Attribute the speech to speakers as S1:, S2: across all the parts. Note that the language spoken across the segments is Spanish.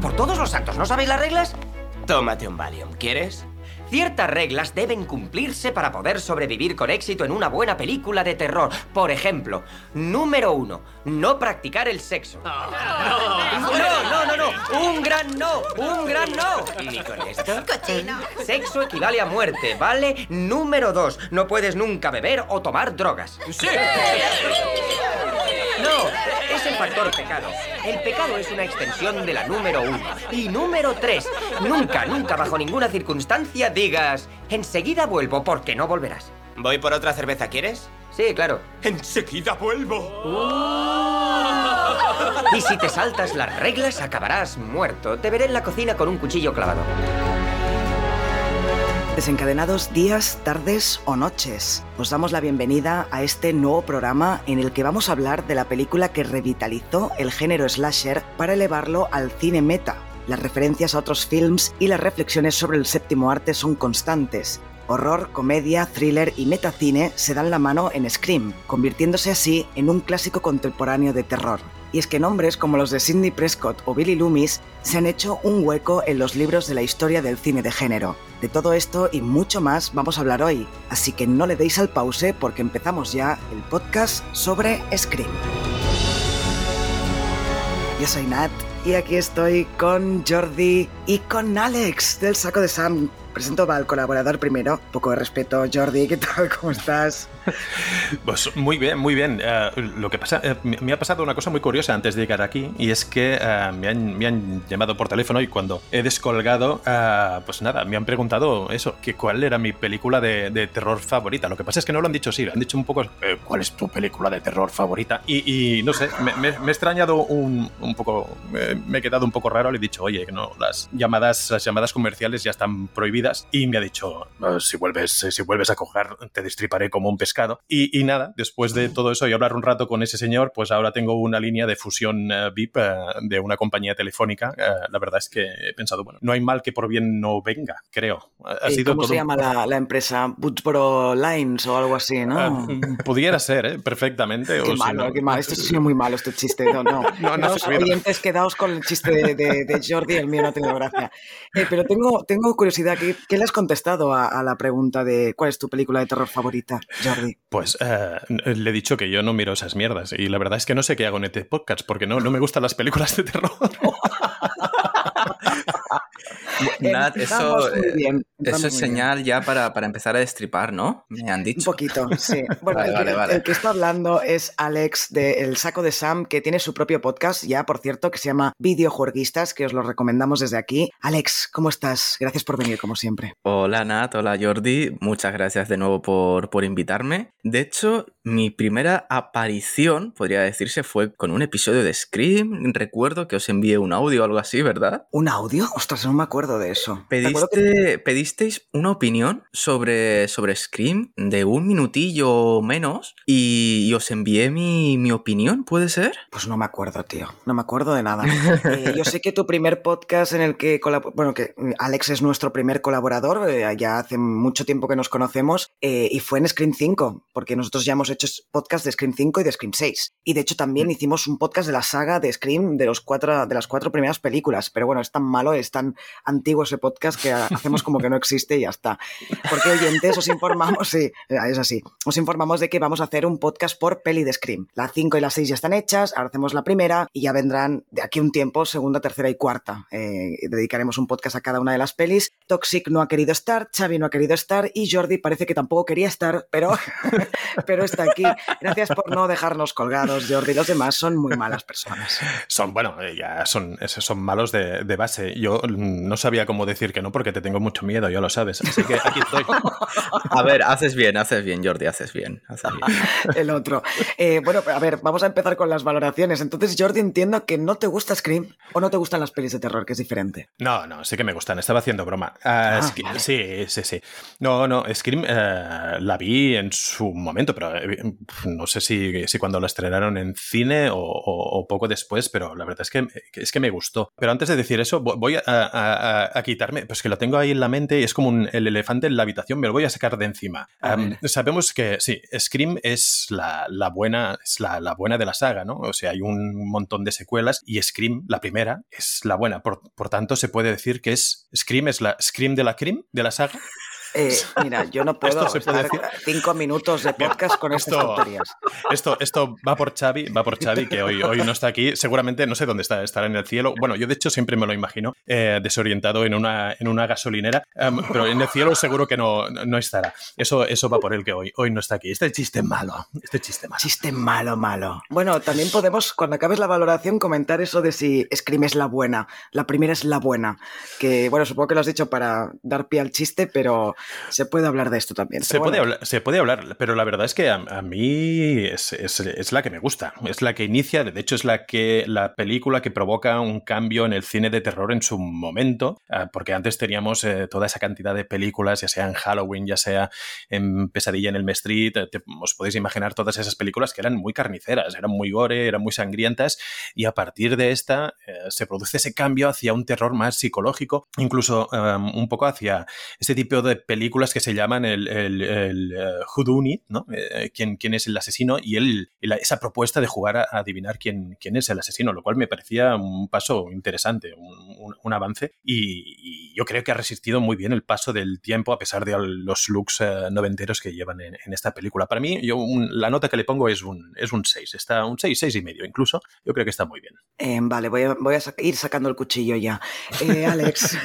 S1: Por todos los santos, ¿no sabéis las reglas? Tómate un Valium, ¿quieres? Ciertas reglas deben cumplirse para poder sobrevivir con éxito en una buena película de terror. Por ejemplo, número uno, no practicar el sexo. No, no, no, no, un gran no, un gran no. Ni con esto. Sexo equivale a muerte, ¿vale? Número dos, no puedes nunca beber o tomar drogas. Sí. No, es el factor pecado. El pecado es una extensión de la número uno. Y número tres, nunca, nunca, bajo ninguna circunstancia digas, enseguida vuelvo porque no volverás. ¿Voy por otra cerveza, quieres? Sí, claro.
S2: Enseguida vuelvo.
S1: Y si te saltas las reglas, acabarás muerto. Te veré en la cocina con un cuchillo clavado.
S3: Desencadenados días, tardes o noches. Os damos la bienvenida a este nuevo programa en el que vamos a hablar de la película que revitalizó el género slasher para elevarlo al cine meta. Las referencias a otros films y las reflexiones sobre el séptimo arte son constantes. Horror, comedia, thriller y metacine se dan la mano en Scream, convirtiéndose así en un clásico contemporáneo de terror. Y es que nombres como los de Sidney Prescott o Billy Loomis se han hecho un hueco en los libros de la historia del cine de género. De todo esto y mucho más vamos a hablar hoy, así que no le deis al pause porque empezamos ya el podcast sobre Scream. Yo soy Nat y aquí estoy con Jordi y con Alex del saco de Sam. Presento al colaborador primero. Poco de respeto, Jordi. ¿Qué tal? ¿Cómo estás?
S4: Pues muy bien, muy bien. Eh, lo que pasa, eh, me ha pasado una cosa muy curiosa antes de llegar aquí y es que eh, me, han, me, han, llamado por teléfono y cuando he descolgado, pues nada, me han preguntado eso, que cuál era mi película de, terror favorita. Lo que pasa es que no lo han dicho lo han dicho un poco, ¿cuál es tu película de terror favorita? Y, no sé, me, he extrañado un, un poco, me he quedado un poco raro, le he dicho, oye, no, las llamadas, las llamadas comerciales ya están prohibidas y me ha dicho, si, vuelves, si vuelves a coger, te destriparé como un pescado. Y, y, nada, después de todo eso y hablar un rato con ese señor, pues ahora tengo una línea de fusión uh, VIP uh, de una compañía telefónica. Uh, la verdad es que he pensado, bueno, no hay mal que por bien no venga, creo.
S3: Ha sido ¿Cómo se llama la, la, empresa? Woodsboro Lines o algo así, ¿no?
S4: pudiera ser, ¿eh? perfectamente.
S3: Qué
S4: o
S3: malo, qué malo. Esto ha sido muy malo, este chiste. No, no.
S4: no, no
S3: Los oyentes, quedaos con el chiste de, de, de Jordi, el mío no ha tenido gracia. Eh, pero tengo, tengo curiosidad, ¿qué, ¿qué le has contestado a, a, la pregunta de cuál es tu película de terror favorita, Jordi?
S4: Pues eh, le he dicho que yo no miro esas mierdas y la verdad es que no sé qué hago en este podcast porque no, no me gustan las películas de terror.
S5: Nat, eso, bien, eso es señal ya para, para, empezar a destripar, ¿no? Me han dicho.
S3: Un poquito, sí. Bueno,
S5: vale,
S3: el,
S5: vale,
S3: que,
S5: vale.
S3: el, que, está hablando es Alex de El Saco de Sam, que tiene su propio podcast, ya por cierto, que se llama Videojueguistas, que os lo recomendamos desde aquí. Alex, ¿cómo estás? Gracias por venir, como siempre.
S5: Hola Nat, hola Jordi, muchas gracias de nuevo por, por invitarme. De hecho, mi primera aparición, podría decirse, fue con un episodio de Scream. Recuerdo que os envié un audio o algo así, ¿verdad?
S3: ¿Un audio? Ostras, no me acuerdo de eso.
S5: Pediste, que... Pedisteis una opinión sobre, sobre Scream de un minutillo o menos y, y os envié mi, mi, opinión, ¿puede ser?
S3: Pues no me acuerdo, tío. No me acuerdo de nada. eh, yo sé que tu primer podcast en el que... Bueno, que Alex es nuestro primer colaborador, eh, ya hace mucho tiempo que nos conocemos, eh, y fue en Scream 5, porque nosotros ya hemos hecho podcast de Scream 5 y de Scream 6. Y de hecho también hicimos un podcast de la saga de Scream de, los cuatro, de las cuatro primeras películas. Pero bueno, es tan malo, es tan antiguo ese podcast que hacemos como que no existe y ya está. Porque oyentes os informamos, sí, es así, os informamos de que vamos a hacer un podcast por peli de Scream. La 5 y la 6 ya están hechas, ahora hacemos la primera y ya vendrán de aquí un tiempo segunda, tercera y cuarta. Eh, dedicaremos un podcast a cada una de las pelis. Toxic no ha querido estar, Xavi no ha querido estar y Jordi parece que tampoco quería estar, pero, pero está aquí. Gracias por no dejarnos colgados, Jordi. Los demás son muy malas personas.
S4: Son, bueno, ya son, son malos de, de base. Yo no sabía cómo decir que no porque te tengo mucho miedo, ya lo sabes. Así que aquí estoy.
S5: A ver, haces bien, haces bien, Jordi, haces bien. Haces bien.
S3: El otro. Eh, bueno, a ver, vamos a empezar con las valoraciones. Entonces, Jordi, entiendo que no te gusta Scream o no te gustan las pelis de terror, que es diferente.
S4: No, no, sí que me gustan. Estaba haciendo broma. Uh, ah, vale. Sí, sí, sí. No, no, Scream uh, la vi en su momento, pero eh, no sé si, si cuando la estrenaron en cine o, poco después, pero la verdad es que, es que me gustó. Pero antes de decir eso, voy a, quitarme, pues que lo tengo ahí en la mente y es como el elefante en la habitación, me lo voy a sacar de encima. sabemos que sí, Scream es la, buena, es la, la, buena de la saga, ¿no? O sea, hay un montón de secuelas y Scream, la primera, es la buena. Por, por tanto, se puede decir que es Scream es la Scream de la Cream, de la saga.
S3: Eh, mira, yo no puedo estar cinco minutos de podcast con estas tonterías.
S4: Esto, esto va por Xavi, va por Xavi, que hoy, hoy no está aquí. Seguramente no sé dónde está, estará en el cielo. Bueno, yo de hecho siempre me lo imagino eh, desorientado en una, en una gasolinera, em, pero en el cielo seguro que no, no estará. Eso, eso va por él que hoy, hoy no está aquí. Este chiste malo, este chiste malo.
S3: Chiste malo, malo. Bueno, también podemos, cuando acabes la valoración, comentar eso de si Scream es la buena. La primera es la buena. Que, bueno, supongo que lo has dicho para dar pie al chiste, pero se puede hablar de esto también.
S4: Se puede, hablar, se puede hablar, pero la verdad es que a, mí es, la que me gusta. Es la que inicia, de hecho, es la que la película que provoca un cambio en el cine de terror en su momento, ah, porque antes teníamos eh, toda esa cantidad de películas, ya sea en Halloween, ya sea en Pesadilla en el Street, eh, os podéis imaginar todas esas películas que eran muy carniceras, eran muy gore, eran muy sangrientas, y a partir de esta eh, se produce ese cambio hacia un terror más psicológico, incluso un poco hacia ese tipo de películas que se llaman el, el, el eh, ¿no? Eh, ¿quién, ¿quién, es el asesino? Y él, esa propuesta de jugar a, adivinar quién, quién es el asesino, lo cual me parecía un paso interesante, un, un, avance. Y, yo creo que ha resistido muy bien el paso del tiempo a pesar de los looks eh, noventeros que llevan en, esta película. Para mí, yo la nota que le pongo es un, es un 6, está un 6, 6 y medio incluso. Yo creo que está muy bien.
S3: vale, voy a, voy a ir sacando el cuchillo ya. Alex.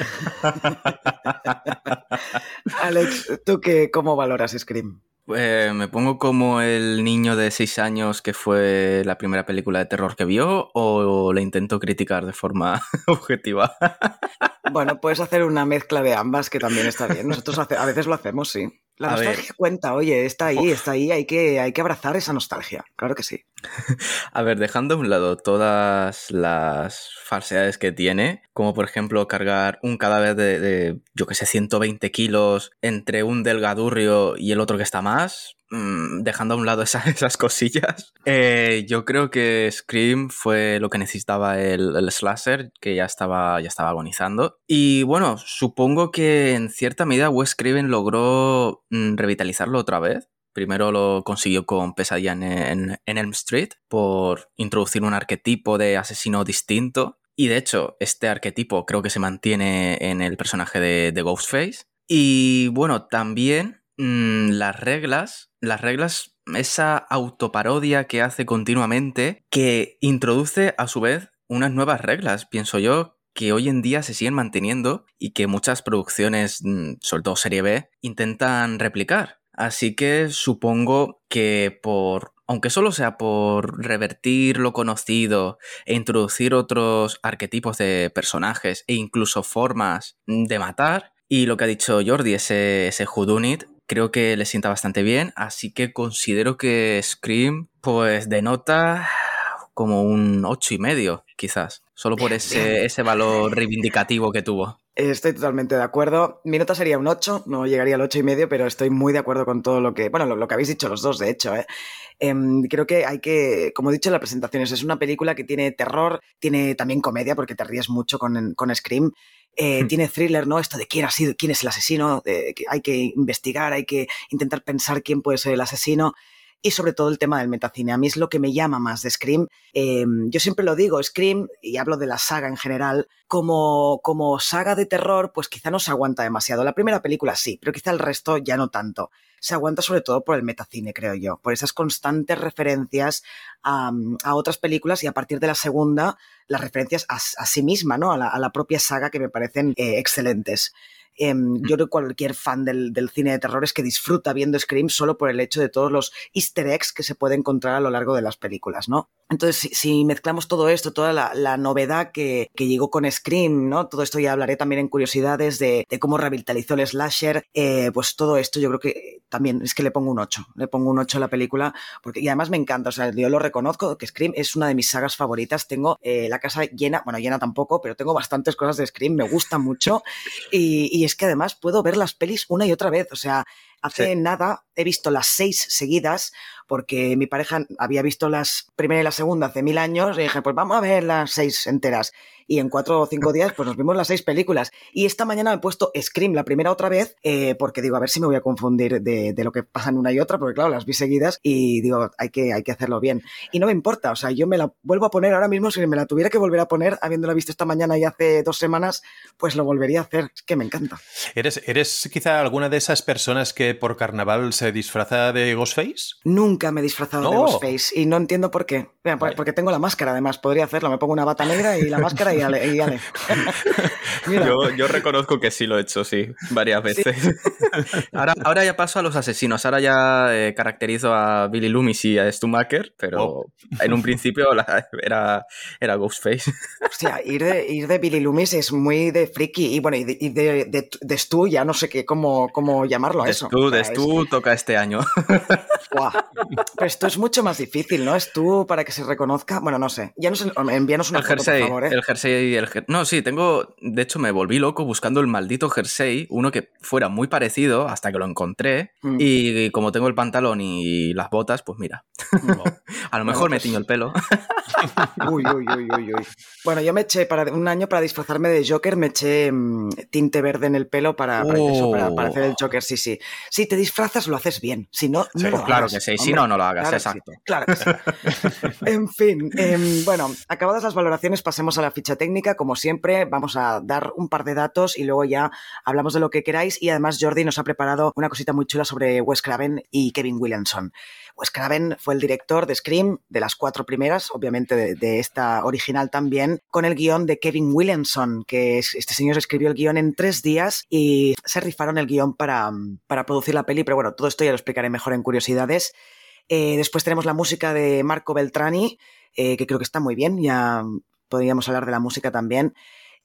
S3: Alex, ¿tú qué, cómo valoras Scream?
S5: Pues me pongo como el niño de 6 años que fue la primera película de terror que vio o le intento criticar de forma objetiva.
S3: Bueno, puedes hacer una mezcla de ambas que también está bien. Nosotros a veces lo hacemos, sí. La nostalgia cuenta, oye, está ahí, está ahí, hay que, hay que abrazar esa nostalgia, claro que sí.
S5: A ver, dejando a un lado todas las falsedades que tiene, como por ejemplo cargar un cadáver de, yo que sé, 120 kilos entre un delgadurrio y el otro que está más, dejando a un lado esas cosillas, eh, yo creo que Scream fue lo que necesitaba el, slasher, que ya estaba, ya estaba agonizando. Y bueno, supongo que en cierta medida Wes Craven logró mm, revitalizarlo otra vez. Primero lo consiguió con Pesadilla en, Elm Street por introducir un arquetipo de asesino distinto. Y de hecho, este arquetipo creo que se mantiene en el personaje de, Ghostface. Y bueno, también mm, las reglas, las reglas, esa autoparodia que hace continuamente, que introduce a su vez unas nuevas reglas, pienso yo, que hoy en día se siguen manteniendo y que muchas producciones, mm, sobre todo serie B, intentan replicar. Así que supongo que por, aunque solo sea por revertir lo conocido e introducir otros arquetipos de personajes e incluso formas de matar, y lo que ha dicho Jordi, ese, ese Whodunit, creo que le sienta bastante bien, así que considero que Scream pues denota como un ocho y medio, quizás, solo por ese, ese valor reivindicativo que tuvo.
S3: Estoy totalmente de acuerdo. Mi nota sería un 8, no llegaría al ocho y medio, pero estoy muy de acuerdo con todo lo que, bueno, lo, que habéis dicho los dos, de hecho. ¿eh? Em, creo que hay que, como he dicho en las presentaciones, es una película que tiene terror, tiene también comedia, porque te ríes mucho con, con Scream. Eh, hmm. Tiene thriller, ¿no? Esto de quién ha sido, quién es el asesino, que hay que investigar, hay que intentar pensar quién puede ser el asesino y sobre todo el tema del metacine. A mí es lo que me llama más de Scream. Em, yo siempre lo digo, Scream, y hablo de la saga en general, como, como saga de terror, pues quizá no se aguanta demasiado. La primera película sí, pero quizá el resto ya no tanto. Se aguanta sobre todo por el metacine, creo yo, por esas constantes referencias a, otras películas y a partir de la segunda, las referencias a, sí misma, ¿no? A la, propia saga que me parecen eh, excelentes. Em, yo creo que cualquier fan del, cine de terror es que disfruta viendo Scream solo por el hecho de todos los easter eggs que se puede encontrar a lo largo de las películas, ¿no? Entonces, si, mezclamos todo esto, toda la, novedad que, llegó con Scream, ¿no? Todo esto ya hablaré también en curiosidades de, cómo revitalizó el slasher, eh, pues todo esto yo creo que también es que le pongo un 8, le pongo un 8 a la película, porque y además me encanta, o sea, yo lo reconozco, que Scream es una de mis sagas favoritas, tengo eh, la casa llena, bueno, llena tampoco, pero tengo bastantes cosas de Scream, me gusta mucho, y, y es que además puedo ver las pelis una y otra vez, o sea, Hace nada he visto las seis seguidas porque mi pareja había visto las primera y la segunda hace mil años y dije, pues vamos a ver las seis enteras y en cuatro o cinco días pues nos vimos las seis películas. Y esta mañana me he puesto Scream la primera otra vez eh, porque digo, a ver si me voy a confundir de, de, lo que pasa en una y otra, porque claro, las vi seguidas y digo, hay que, hay que hacerlo bien. Y no me importa, o sea, yo me la vuelvo a poner ahora mismo, si me la tuviera que volver a poner, habiéndola visto esta mañana y hace dos semanas, pues lo volvería a hacer. Es que me encanta.
S4: ¿Eres, ¿Eres quizá alguna de esas personas que por carnaval se disfraza de Ghostface?
S3: Nunca me he disfrazado de Ghostface y no entiendo por qué. Mira, vale. Porque tengo la máscara, además, podría hacerlo. Me pongo una bata negra y la máscara y ale. Y ale.
S5: yo, yo, reconozco que sí lo he hecho, sí, varias veces. ¿Sí? ahora, ahora, ya paso a los asesinos. Ahora ya eh, caracterizo a Billy Loomis y a Stumacher, pero oh. en un principio la, era, era Ghostface.
S3: Hostia, ir de, ir de Billy Loomis es muy de friki. Y bueno, y de, y de, de, de Stu ya no sé qué, cómo, cómo llamarlo a
S5: de
S3: eso.
S5: Stu, o sea, de Stu es... toca este año.
S3: Wow. Pero esto es mucho más difícil, ¿no? Stu para que se reconozca. Bueno, no sé. Ya no sé, envíanos una
S5: el
S3: foto,
S5: jersey,
S3: por favor, ¿eh?
S5: El jersey, el jer... No, sí, tengo. De hecho, me volví loco buscando el maldito jersey, uno que fuera muy parecido hasta que lo encontré. Mm. Y, como tengo el pantalón y las botas, pues mira. No. A lo mejor bueno, pues... me tiño el pelo.
S3: uy, uy, uy, uy, uy. Bueno, yo me eché para un año para disfrazarme de Joker, me eché mmm, tinte verde en el pelo para, para,
S5: Oh.
S3: eso, para, para, hacer el Joker, sí, sí. Si te disfrazas, lo haces bien. Si no,
S5: sí,
S3: no lo
S5: Claro que sí. Si no, no lo hagas,
S3: claro
S5: exacto.
S3: Sí, claro que sí. en fin, eh, bueno, acabadas las valoraciones, pasemos a la ficha técnica. Como siempre, vamos a dar un par de datos y luego ya hablamos de lo que queráis. Y además, Jordi nos ha preparado una cosita muy chula sobre Wes Craven y Kevin Williamson. Wes Craven fue el director de Scream, de las cuatro primeras, obviamente de, de esta original también, con el guion de Kevin Williamson, que es, este señor escribió el guion en tres días y se rifaron el guion para, para producir la peli, pero bueno, todo esto ya lo explicaré mejor en curiosidades. Eh, después tenemos la música de Marco Beltrani, eh, que creo que está muy bien, ya podríamos hablar de la música también.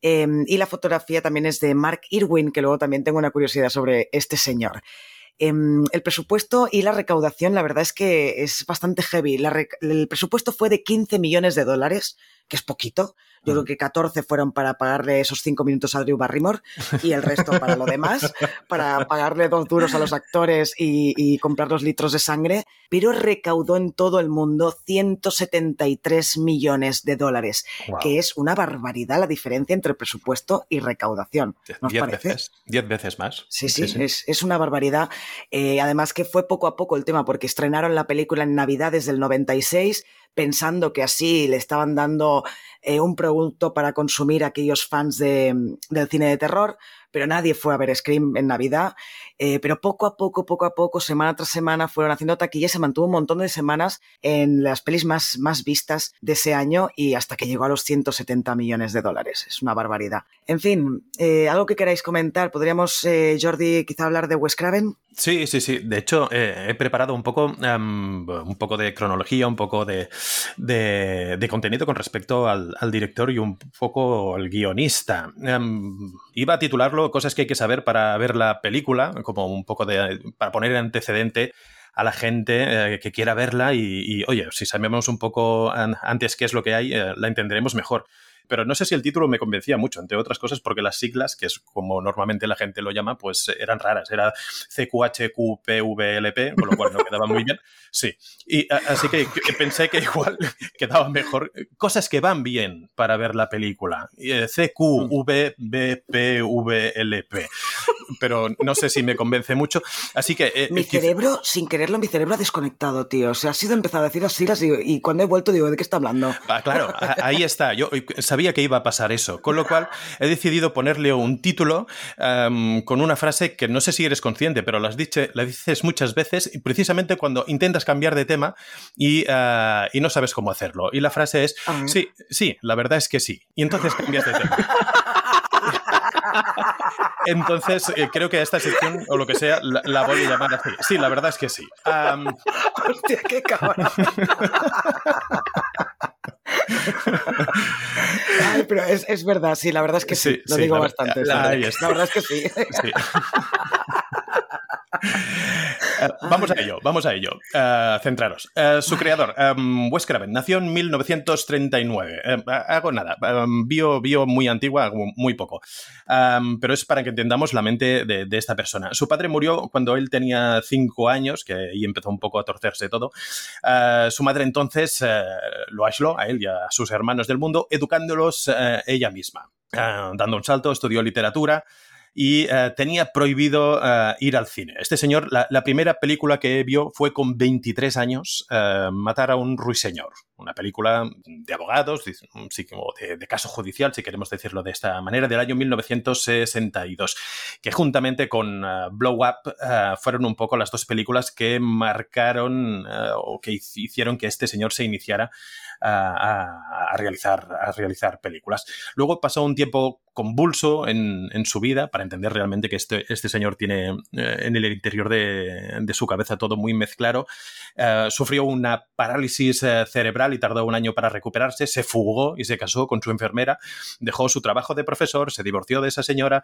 S3: Eh, y la fotografía también es de Mark Irwin, que luego también tengo una curiosidad sobre este señor. Eh, el presupuesto y la recaudación, la verdad es que es bastante heavy. El presupuesto fue de 15 millones de dólares, que es poquito. Yo creo que 14 fueron para pagarle esos 5 minutos a Drew Barrymore y el resto para lo demás, para pagarle dos duros a los actores y, y comprar los litros de sangre, pero recaudó en todo el mundo 173 millones de dólares, wow. que es una barbaridad la diferencia entre presupuesto y recaudación. ¿Nos
S4: diez
S3: parece?
S4: Veces, diez veces más.
S3: Sí, sí, sí, sí. Es, es, una barbaridad. Eh, además que fue poco a poco el tema, porque estrenaron la película en Navidad desde el 96, pensando que así le estaban dando eh, un producto para consumir a aquellos fans de, del cine de terror, pero nadie fue a ver Scream en Navidad. Eh, pero poco a poco, poco a poco, semana tras semana, fueron haciendo taquilla, se mantuvo un montón de semanas en las pelis más, más vistas de ese año y hasta que llegó a los 170 millones de dólares. Es una barbaridad. En fin, eh, algo que queráis comentar, podríamos, eh, Jordi, quizá hablar de Wes Craven.
S4: Sí, sí, sí. De hecho, he preparado un poco, um, un poco de cronología, un poco de, de, contenido con respecto al, director y un poco al guionista. Um, iba a titularlo Cosas que hay que saber para ver la película, como un poco de. para poner antecedente a la gente eh, que quiera verla y, oye, si sabemos un poco an antes qué es lo que hay, eh, la entenderemos mejor pero no sé si el título me convencía mucho, entre otras cosas porque las siglas, que es como normalmente la gente lo llama, pues eran raras. Era CQHQPVLP, con lo cual no quedaba muy bien. Sí, y así que, que pensé que igual quedaba mejor. Cosas que van bien para ver la película. CQVBPVLP. Pero no sé si me convence mucho. Así que...
S3: Eh, mi cerebro, sin quererlo, mi cerebro ha desconectado, tío. O sea, ha sido empezado a decir las siglas y, y cuando he vuelto digo, ¿de qué está hablando?
S4: Ah, claro, ahí está. Yo sabía que iba a pasar eso, con lo cual he decidido ponerle un título um, con una frase que no sé si eres consciente, pero las dice, la dices muchas veces, precisamente cuando intentas cambiar de tema y, uh, y no sabes cómo hacerlo. Y la frase es, uh -huh. sí, sí, la verdad es que sí. Y entonces cambias de tema. Entonces, eh, creo que a esta sección, o lo que sea, la, la, voy a llamar así. Sí, la verdad es que sí. Um...
S3: Hostia, qué cabrón. Ay, pero es, es, verdad, sí, la verdad es que sí, sí lo sí, digo
S4: la,
S3: bastante.
S4: La,
S3: la, verdad es que sí. sí.
S4: Eh, vamos a ello, vamos a ello. Uh, centraros. Uh, su creador, um, Wes Craven, nació en 1939. hago nada, um, bio, muy antigua, muy poco. Pero es para que entendamos la mente de, esta persona. Su padre murió cuando él tenía cinco años, que ahí empezó un poco a torcerse todo. su madre entonces lo aisló a él y a sus hermanos del mundo, educándolos ella misma. dando un salto, estudió literatura y eh, tenía prohibido eh, ir al cine. Este señor, la, primera película que vio fue con 23 años, eh, Matar a un ruiseñor, una película de abogados, de, de, caso judicial, si queremos decirlo de esta manera, del año 1962, que juntamente con Blow Up fueron un poco las dos películas que marcaron o que hicieron que este señor se iniciara a, realizar, a realizar películas. Luego pasó un tiempo convulso en, su vida para entender realmente que este, este señor tiene eh, en el interior de, su cabeza todo muy mezclado. Eh, sufrió una parálisis eh, cerebral y tardó un año para recuperarse. Se fugó y se casó con su enfermera. Dejó su trabajo de profesor, se divorció de esa señora,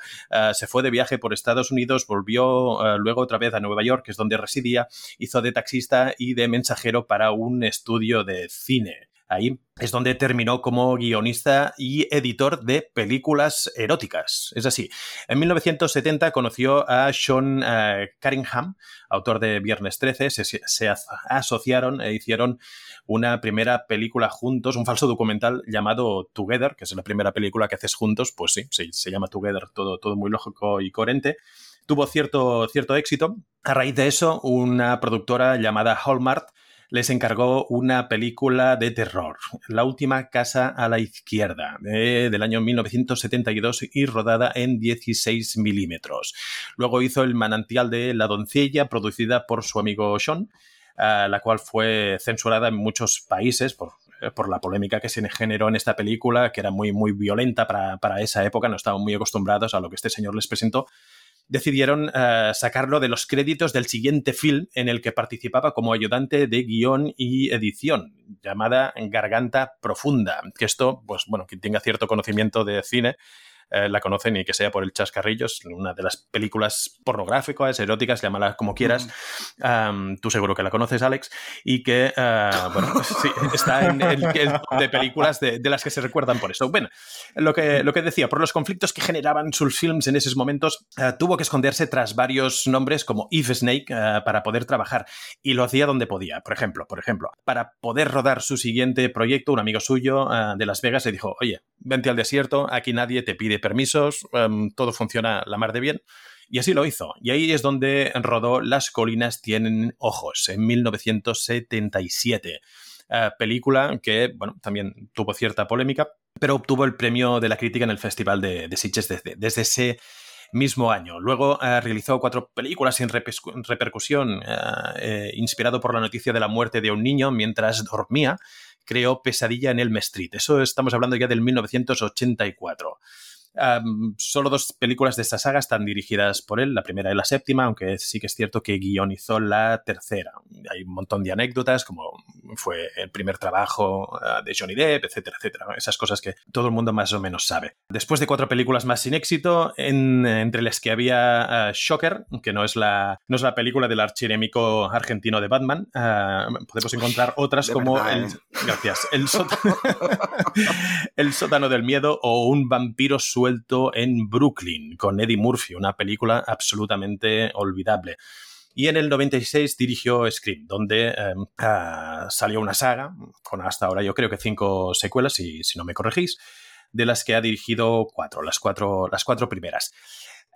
S4: se fue de viaje por Estados Unidos, volvió luego otra vez a Nueva York, que es donde residía, hizo de taxista y de mensajero para un estudio de cine. Ahí es donde terminó como guionista y editor de películas eróticas. Es así, en 1970 conoció a Sean uh, Cunningham, autor de Viernes 13, se, asociaron e hicieron una primera película juntos, un falso documental llamado Together, que es la primera película que haces juntos, pues sí, se llama Together, todo, todo muy lógico y coherente tuvo cierto, cierto éxito. A raíz de eso, una productora llamada Hallmark les encargó una película de terror, La última casa a la izquierda, del año 1972 y rodada en 16 milímetros. Luego hizo El manantial de la doncella, producida por su amigo Sean, la cual fue censurada en muchos países por, por la polémica que se generó en esta película, que era muy, muy violenta para, para esa época, no estaban muy acostumbrados a lo que este señor les presentó decidieron eh, sacarlo de los créditos del siguiente film en el que participaba como ayudante de guion y edición, llamada Garganta Profunda. Que esto, pues bueno, quien tenga cierto conocimiento de cine, eh, la conocen y que sea por el chascarrillo, es una de las películas pornográficas, eróticas, llámala como quieras. tú seguro que la conoces, Alex, y que, eh, bueno, pues sí, está en el, de películas de, las que se recuerdan por eso. Bueno, lo que, lo que decía, por los conflictos que generaban sus films en esos momentos, eh, tuvo que esconderse tras varios nombres como Eve Snake para poder trabajar y lo hacía donde podía. Por ejemplo, por ejemplo, para poder rodar su siguiente proyecto, un amigo suyo de Las Vegas le dijo, oye, vente al desierto, aquí nadie te pide permisos, em, todo funciona la mar de bien. Y así lo hizo. Y ahí es donde rodó Las colinas tienen ojos, en 1977. Eh, película que, bueno, también tuvo cierta polémica, pero obtuvo el premio de la crítica en el Festival de, de desde, ese mismo año. Luego eh, realizó cuatro películas sin repercusión, eh, inspirado por la noticia de la muerte de un niño mientras dormía. Creó Pesadilla en Elm Street. Eso estamos hablando ya del 1984 solo dos películas de esta saga están dirigidas por él, la primera y la séptima, aunque sí que es cierto que guionizó la tercera. Hay un montón de anécdotas, como fue el primer trabajo ah, de Johnny Depp, etcétera, etcétera. Esas cosas que todo el mundo más o menos sabe. Después de cuatro películas más sin éxito, entre las que había ah, Shocker, que no es, la, no es la película del archienemico argentino de Batman, ah, podemos encontrar otras como el, ¿eh? gracias, el, sótano, el sótano del miedo o un vampiro suelto en Brooklyn con Eddie Murphy, una película absolutamente olvidable. Y en el 96 dirigió Scream, donde em, ah, salió una saga, con hasta ahora yo creo que cinco secuelas, si, si no me corregís, de las que ha dirigido cuatro, las cuatro, las cuatro primeras.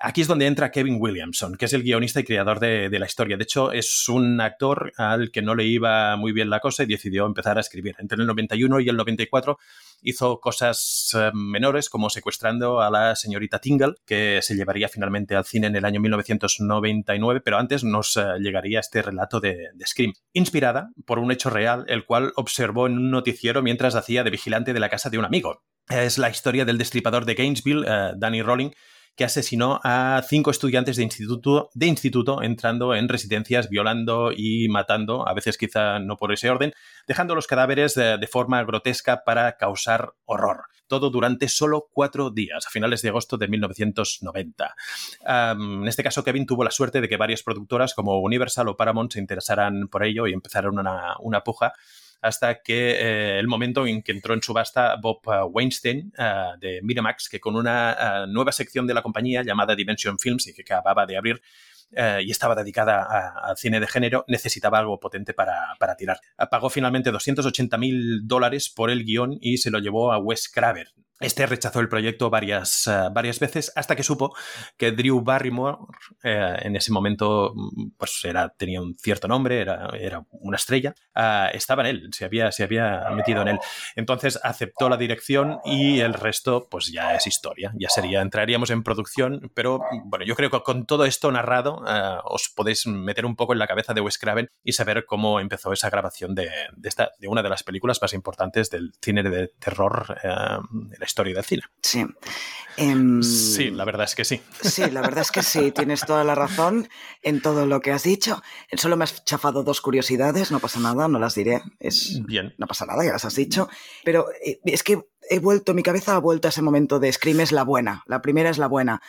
S4: Aquí es donde entra Kevin Williamson, que es el guionista y creador de, la historia. De hecho, es un actor al que no le iba muy bien la cosa y decidió empezar a escribir. Entre el 91 y el 94 hizo cosas eh, menores como secuestrando a la señorita Tingle, que se llevaría finalmente al cine en el año 1999, pero antes nos llegaría este relato de, Scream, inspirada por un hecho real, el cual observó en un noticiero mientras hacía de vigilante de la casa de un amigo. Es la historia del destripador de Gainesville, eh, Danny Rolling, que asesinó a cinco estudiantes de instituto, de instituto entrando en residencias, violando y matando, a veces quizá no por ese orden, dejando los cadáveres de, forma grotesca para causar horror. Todo durante solo cuatro días, a finales de agosto de 1990. en este caso, Kevin tuvo la suerte de que varias productoras como Universal o Paramount se interesaran por ello y empezaron una, una puja hasta que eh, el momento en que entró en subasta Bob uh, Weinstein uh, de Miramax, que con una nueva sección de la compañía llamada Dimension Films y que acababa de abrir, y estaba dedicada al cine de género, necesitaba algo potente para, para tirar. Pagó finalmente 280 mil dólares por el guion y se lo llevó a Wes Craver, este rechazó el proyecto varias, eh, varias veces hasta que supo que Drew Barrymore eh, en ese momento mm, pues era, tenía un cierto nombre, era, era una estrella, ah, estaba en él, se había, se había metido en él. Entonces aceptó la dirección y el resto pues ya es historia, ya sería, entraríamos en producción, pero bueno, yo creo que con todo esto narrado eh, os podéis meter un poco en la cabeza de Wes Craven y saber cómo empezó esa grabación de, esta, de una de las películas más importantes del cine de terror historia del cine.
S3: Sí.
S4: Em, sí, la verdad es que sí.
S3: Sí, la verdad es que sí, tienes toda la razón en todo lo que has dicho. Solo me has chafado dos curiosidades, no pasa nada, no las diré. Es,
S4: Bien.
S3: No pasa nada, ya las has dicho. Pero eh, es que he vuelto, mi cabeza ha vuelto a ese momento de Scream es la buena. La primera es la buena.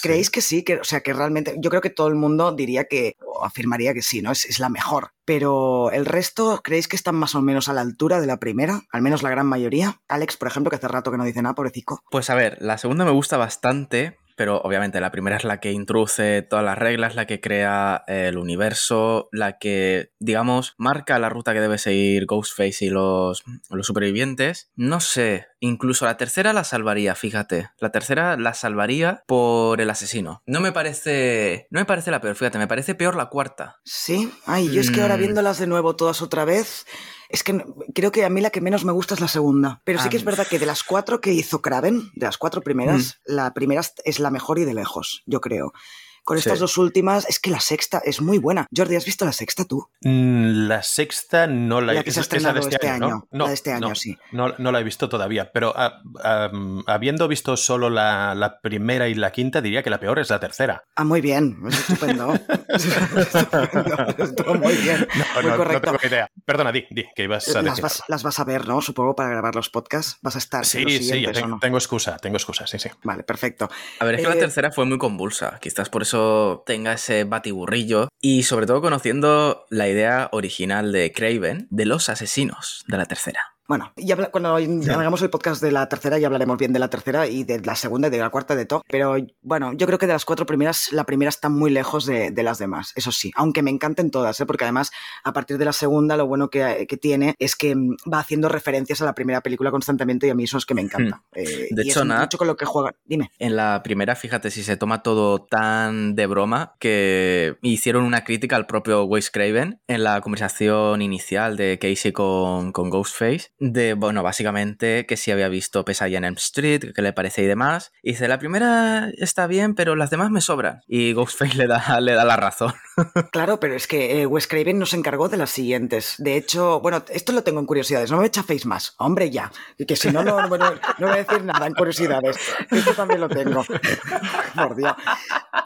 S3: ¿Creéis que sí? Que, o sea, que realmente, yo creo que todo el mundo diría que, o afirmaría que sí, ¿no? Es, es, la mejor. Pero el resto, ¿creéis que están más o menos a la altura de la primera? Al menos la gran mayoría. Alex, por ejemplo, que hace rato que no dice nada, pobrecito.
S5: Pues a ver, la segunda me gusta bastante, pero obviamente la primera es la que introduce todas las reglas, la que crea el universo, la que, digamos, marca la ruta que debe seguir Ghostface y los, los supervivientes. No sé, incluso la tercera la salvaría, fíjate. La tercera la salvaría por el asesino. No me parece. No me parece la peor, fíjate, me parece peor la cuarta.
S3: Sí, ay, yo es que ahora mm. viéndolas de nuevo todas otra vez. Es que creo que a mí la que menos me gusta es la segunda. Pero sí que es verdad que de las cuatro que hizo Kraven, de las cuatro primeras, mm. la primera es la mejor y de lejos, yo creo. Con estas dos últimas, es que la sexta es muy buena. Jordi, ¿has visto la sexta tú?
S4: Mm, la sexta no la,
S3: he visto. este, este año. No, la de este año, sí.
S4: No, la he visto todavía, pero ah, habiendo visto solo la, primera y la quinta, diría que la peor es la tercera.
S3: Ah, muy bien. Es estupendo. estupendo. muy bien. muy correcto.
S4: tengo idea. Perdona, di, di, que ibas a
S3: las vas, las vas, a ver, ¿no? Supongo para grabar los podcasts. Vas a estar.
S4: Sí, sí, tengo, tengo, excusa, tengo excusa, sí, sí.
S3: Vale, perfecto.
S5: A ver, es que la eh, tercera fue muy convulsa. Quizás por eso tenga ese batiburrillo y sobre todo conociendo la idea original de Craven de los asesinos de la tercera.
S3: Bueno, ya cuando hagamos el podcast de la tercera ya hablaremos bien de la tercera y de la segunda y de la cuarta de todo. Pero bueno, yo creo que de las cuatro primeras, la primera está muy lejos de, las demás, eso sí. Aunque me encanten todas, ¿eh? porque además a partir de la segunda lo bueno que, tiene es que mm, va haciendo referencias a la primera película constantemente y a mí eso es que me encanta. Hmm.
S5: Eh, de hecho, nada,
S3: mucho con lo que juega. Dime.
S5: En la primera, fíjate si se toma todo tan de broma que hicieron una crítica al propio Wes Craven en la conversación inicial de Casey con, con Ghostface de, bueno, básicamente que si había visto Pesadilla en Elm Street, que le parece y demás. Y dice, la primera está bien, pero las demás me sobran. Y Ghostface le da, le da la razón.
S3: Claro, pero es que eh, Wes Craven nos encargó de las siguientes. De hecho, bueno, esto lo tengo en curiosidades, no me echaféis más. Hombre, ya. Y que si no, no, no, voy a decir nada en curiosidades. Esto también lo tengo. Por Dios.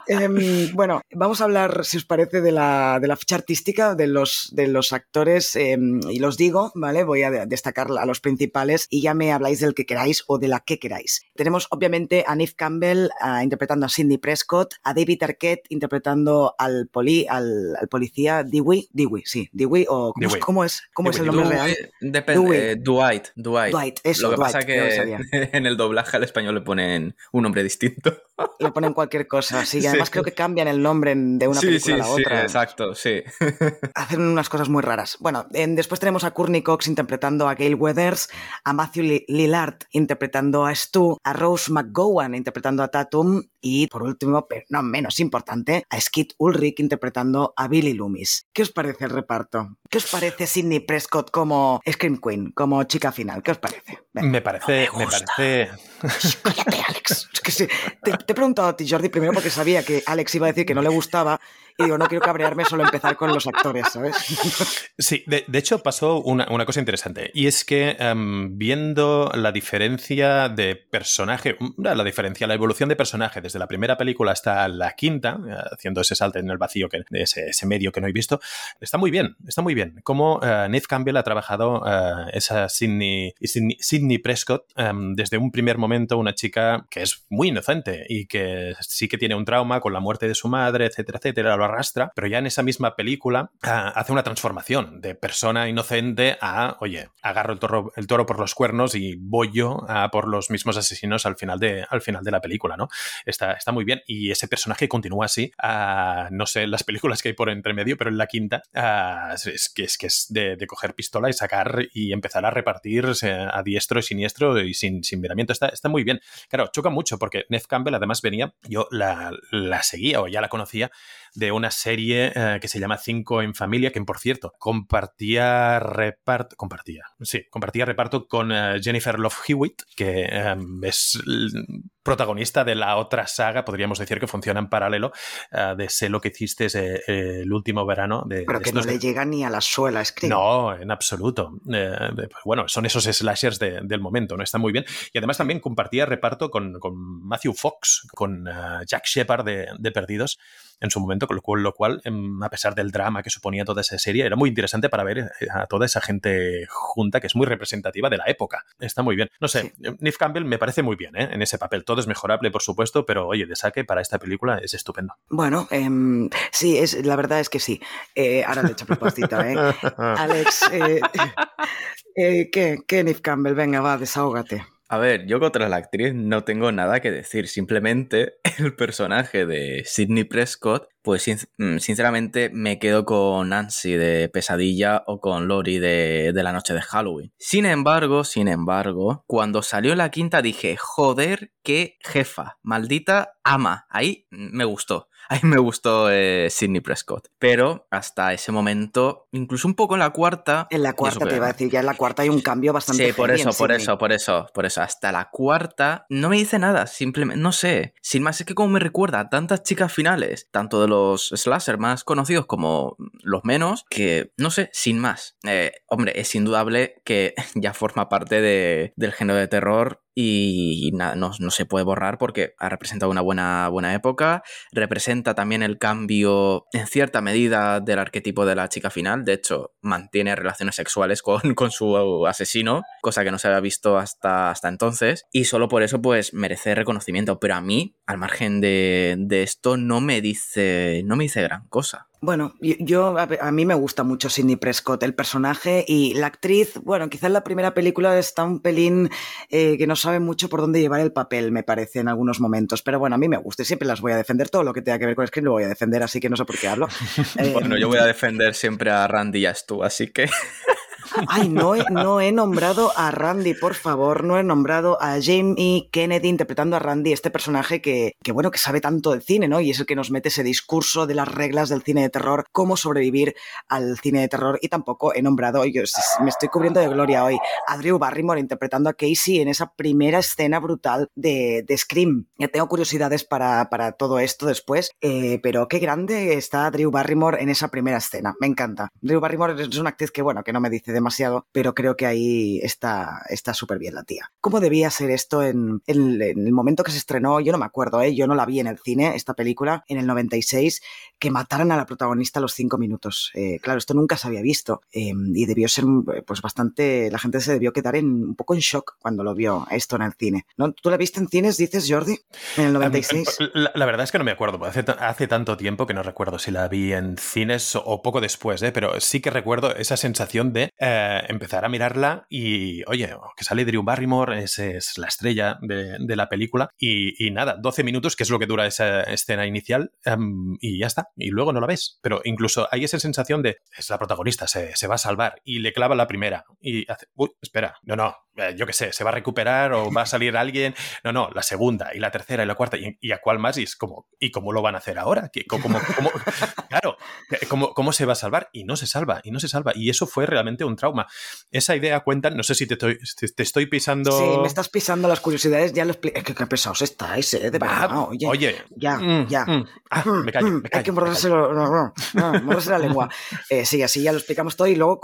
S3: Em, bueno, vamos a hablar, si os parece, de la, de la ficha artística de los, de los actores. Em, y los digo, ¿vale? Voy a destacar a los principales y ya me habláis del que queráis o de la que queráis. Tenemos obviamente a Neve Campbell interpretando a Cindy Prescott, a David Arquette interpretando al, poli, al, policía Dewey, Dewey, sí, Dewey o ¿cómo, es, cómo es el nombre real?
S5: Depende, Dwight,
S3: Dwight.
S5: Dwight,
S3: eso,
S5: Lo que pasa es que en el doblaje al español le ponen un nombre distinto.
S3: Le ponen cualquier cosa, sí, y además creo que cambian el nombre de una película a la otra.
S5: Sí, exacto, sí.
S3: Hacen unas cosas muy raras. Bueno, después tenemos a Courtney Cox interpretando a Gail Weathers, a Matthew Lillard interpretando a Stu, a Rose McGowan interpretando a Tatum y por último, pero no menos importante, a Skid Ulrich interpretando a Billy Loomis. ¿Qué os parece el reparto? ¿Qué os parece Sidney Prescott como Scream Queen, como chica final? ¿Qué os parece?
S4: me parece, me, parece.
S3: cállate, Alex. te, te, he preguntado a ti, Jordi, primero porque sabía que Alex iba a decir que no le gustaba y digo, no quiero cabrearme, solo empezar con los actores, ¿sabes?
S4: Sí, de, hecho pasó una, cosa interesante y es que em, viendo la diferencia de personaje, la diferencia, la evolución de personaje desde la primera película hasta la quinta, eh, haciendo ese salto en el vacío, que, ese, ese medio que no he visto, está muy bien, está muy bien. Como uh, Campbell ha trabajado uh, esa Sidney, Sidney, Prescott em, desde un primer momento, una chica que es muy inocente y que sí que tiene un trauma con la muerte de su madre, etcétera, etcétera, arrastra, pero ya en esa misma película uh, hace una transformación de persona inocente a, oye, agarro el toro, el toro por los cuernos y voy yo a por los mismos asesinos al final de, al final de la película, ¿no? Está, está muy bien y ese personaje continúa así, no sé las películas que hay por entre medio, pero en la quinta es que es, que es de, coger pistola y sacar y empezar a repartir a diestro y siniestro y sin, sin miramiento. Está, está muy bien. Claro, choca mucho porque Neve Campbell además venía, yo la, la seguía o ya la conocía de una serie eh, que se llama Cinco en Familia, que por cierto compartía reparto, compartía, sí, compartía reparto con eh, Jennifer Love Hewitt, que em, es protagonista de la otra saga, podríamos decir que funciona en paralelo, eh, de Sé lo que hiciste el último verano. De,
S3: Pero que no le llega ni a la suela, Scream.
S4: No, en absoluto. Pues bueno, son esos slashers del momento, ¿no? Está muy bien. Y además también compartía reparto con, Matthew Fox, con Jack Shepard de, de Perdidos en su momento, con lo cual, lo cual, em, a pesar del drama que suponía toda esa serie, era muy interesante para ver eh, a toda esa gente junta que es muy representativa de la época. Está muy bien. No sé, sí. Campbell me parece muy bien ¿eh? en ese papel. Todo es mejorable, por supuesto, pero oye, de saque para esta película es estupendo.
S3: Bueno, em, sí, es, la verdad es que sí. Eh, ahora le echo propósito, ¿eh? Alex, ¿qué, ¿qué, Nif Campbell? Venga, va, desahógate.
S5: A ver, yo contra la actriz no tengo nada que decir, simplemente el personaje de Sidney Prescott, pues mm, sinceramente me quedo con Nancy de Pesadilla o con Lori de, de la noche de Halloween. Sin embargo, sin embargo, cuando salió la quinta dije, joder, qué jefa, maldita ama, ahí me gustó. A mí me gustó eh, Sidney Prescott. Pero hasta ese momento, incluso un poco en la cuarta.
S3: En la cuarta te iba a decir, ya en la cuarta hay un cambio bastante.
S5: Sí, por eso, por eso, por eso, por eso. Hasta la cuarta no me dice nada, simplemente, no sé. Sin más, es que como me recuerda a tantas chicas finales, tanto de los slasher más conocidos como los menos, que no sé, sin más. Eh, hombre, es indudable que ya forma parte de, del género de terror y nada, no, se puede borrar porque ha representado una buena, buena época, representa también el cambio en cierta medida del arquetipo de la chica final, de hecho mantiene relaciones sexuales con, con su asesino, cosa que no se había visto hasta, hasta entonces, y solo por eso pues merece reconocimiento, pero a mí, al margen de, de esto, no me dice, no me dice gran cosa.
S3: Bueno, yo, a, mí me gusta mucho Sidney Prescott, el personaje y la actriz, bueno, quizás la primera película está un pelín eh, que no sabe mucho por dónde llevar el papel, me parece, en algunos momentos, pero bueno, a mí me gusta y siempre las voy a defender, todo lo que tenga que ver con Scream lo voy a defender, así que no sé por qué hablo.
S5: bueno, yo voy a defender siempre a Randy y a Stu, así que...
S3: Ay, no he, no he nombrado a Randy, por favor, no he nombrado a Jamie Kennedy interpretando a Randy, este personaje que, que, bueno, que sabe tanto del cine, ¿no? Y es el que nos mete ese discurso de las reglas del cine de terror, cómo sobrevivir al cine de terror. Y tampoco he nombrado, yo me estoy cubriendo de gloria hoy, a Drew Barrymore interpretando a Casey en esa primera escena brutal de, de Scream. Ya tengo curiosidades para, para todo esto después, eh, pero qué grande está Drew Barrymore en esa primera escena. Me encanta. Drew Barrymore es una actriz que, bueno, que no me dice demasiado, pero creo que ahí está súper bien la tía. ¿Cómo debía ser esto en, el momento que se estrenó? Yo no me acuerdo, ¿eh? yo no la vi en el cine, esta película, en el 96, que mataran a la protagonista a los cinco minutos. Eh, claro, esto nunca se había visto em, y debió ser pues bastante, la gente se debió quedar en, un poco en shock cuando lo vio esto en el cine. ¿No? ¿Tú la viste en cines, dices, Jordi? En el 96.
S4: La, verdad es que no me acuerdo, hace, hace, tanto tiempo que no recuerdo si la vi en cines o poco después, ¿eh? pero sí que recuerdo esa sensación de eh, empezar a mirarla y, oye, que sale Drew Barrymore, es, es la estrella de, la película, y, nada, 12 minutos, que es lo que dura esa escena inicial, um, y ya está, y luego no la ves. Pero incluso hay esa sensación de, es la protagonista, se, se va a salvar, y le clava la primera, y hace, uy, espera, no, no, eh, yo qué sé, se va a recuperar o va a salir alguien. No, no, la segunda y la tercera y la cuarta. ¿Y, a cuál más? Y es como, ¿y cómo lo van a hacer ahora? ¿Cómo, cómo, claro, ¿cómo, ¿cómo se va a salvar? Y no se salva, y no se salva. Y eso fue realmente un trauma. Esa idea cuentan, no sé si te estoy, te, estoy pisando.
S3: Sí, me estás pisando las curiosidades, ya lo explico. Qué, qué pesados estáis, ¿eh? De verdad. oye,
S4: oye,
S3: ya, mm, ya.
S4: Mm. Ah, me callo, me callo,
S3: Hay que morderse, la lengua. Eh, sí, así ya lo explicamos todo y luego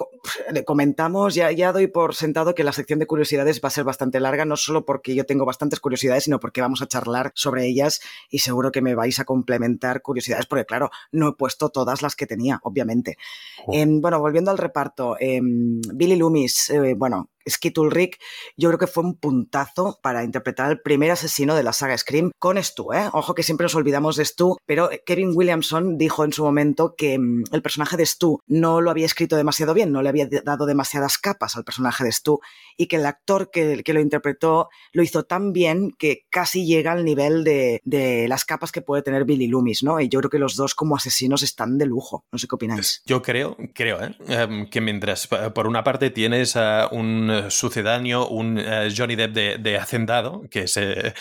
S3: comentamos, ya, ya doy por sentado que la sección de curiosidades va a ser bastante larga, no solo porque yo tengo bastantes curiosidades, sino porque vamos a charlar sobre ellas y seguro que me vais a complementar curiosidades, porque claro, no he puesto todas las que tenía, obviamente. Em, bueno, volviendo al reparto, em, Billy Loomis, eh, bueno, Skittle Rick, yo creo que fue un puntazo para interpretar al primer asesino de la saga Scream con Stu, ¿eh? Ojo que siempre nos olvidamos de Stu, pero Kevin Williamson dijo en su momento que mm, el personaje de Stu no lo había escrito demasiado bien, no le había dado demasiadas capas al personaje de Stu y que el actor que, lo interpretó lo hizo tan bien que casi llega al nivel de, de, las capas que puede tener Billy Loomis, ¿no? Y yo creo que los dos como asesinos están de lujo. No sé qué opináis.
S4: Yo creo, creo, ¿eh? Em, que mientras por una parte tienes a un sucedáneo, un eh, Johnny Depp de, hacendado, que es eh,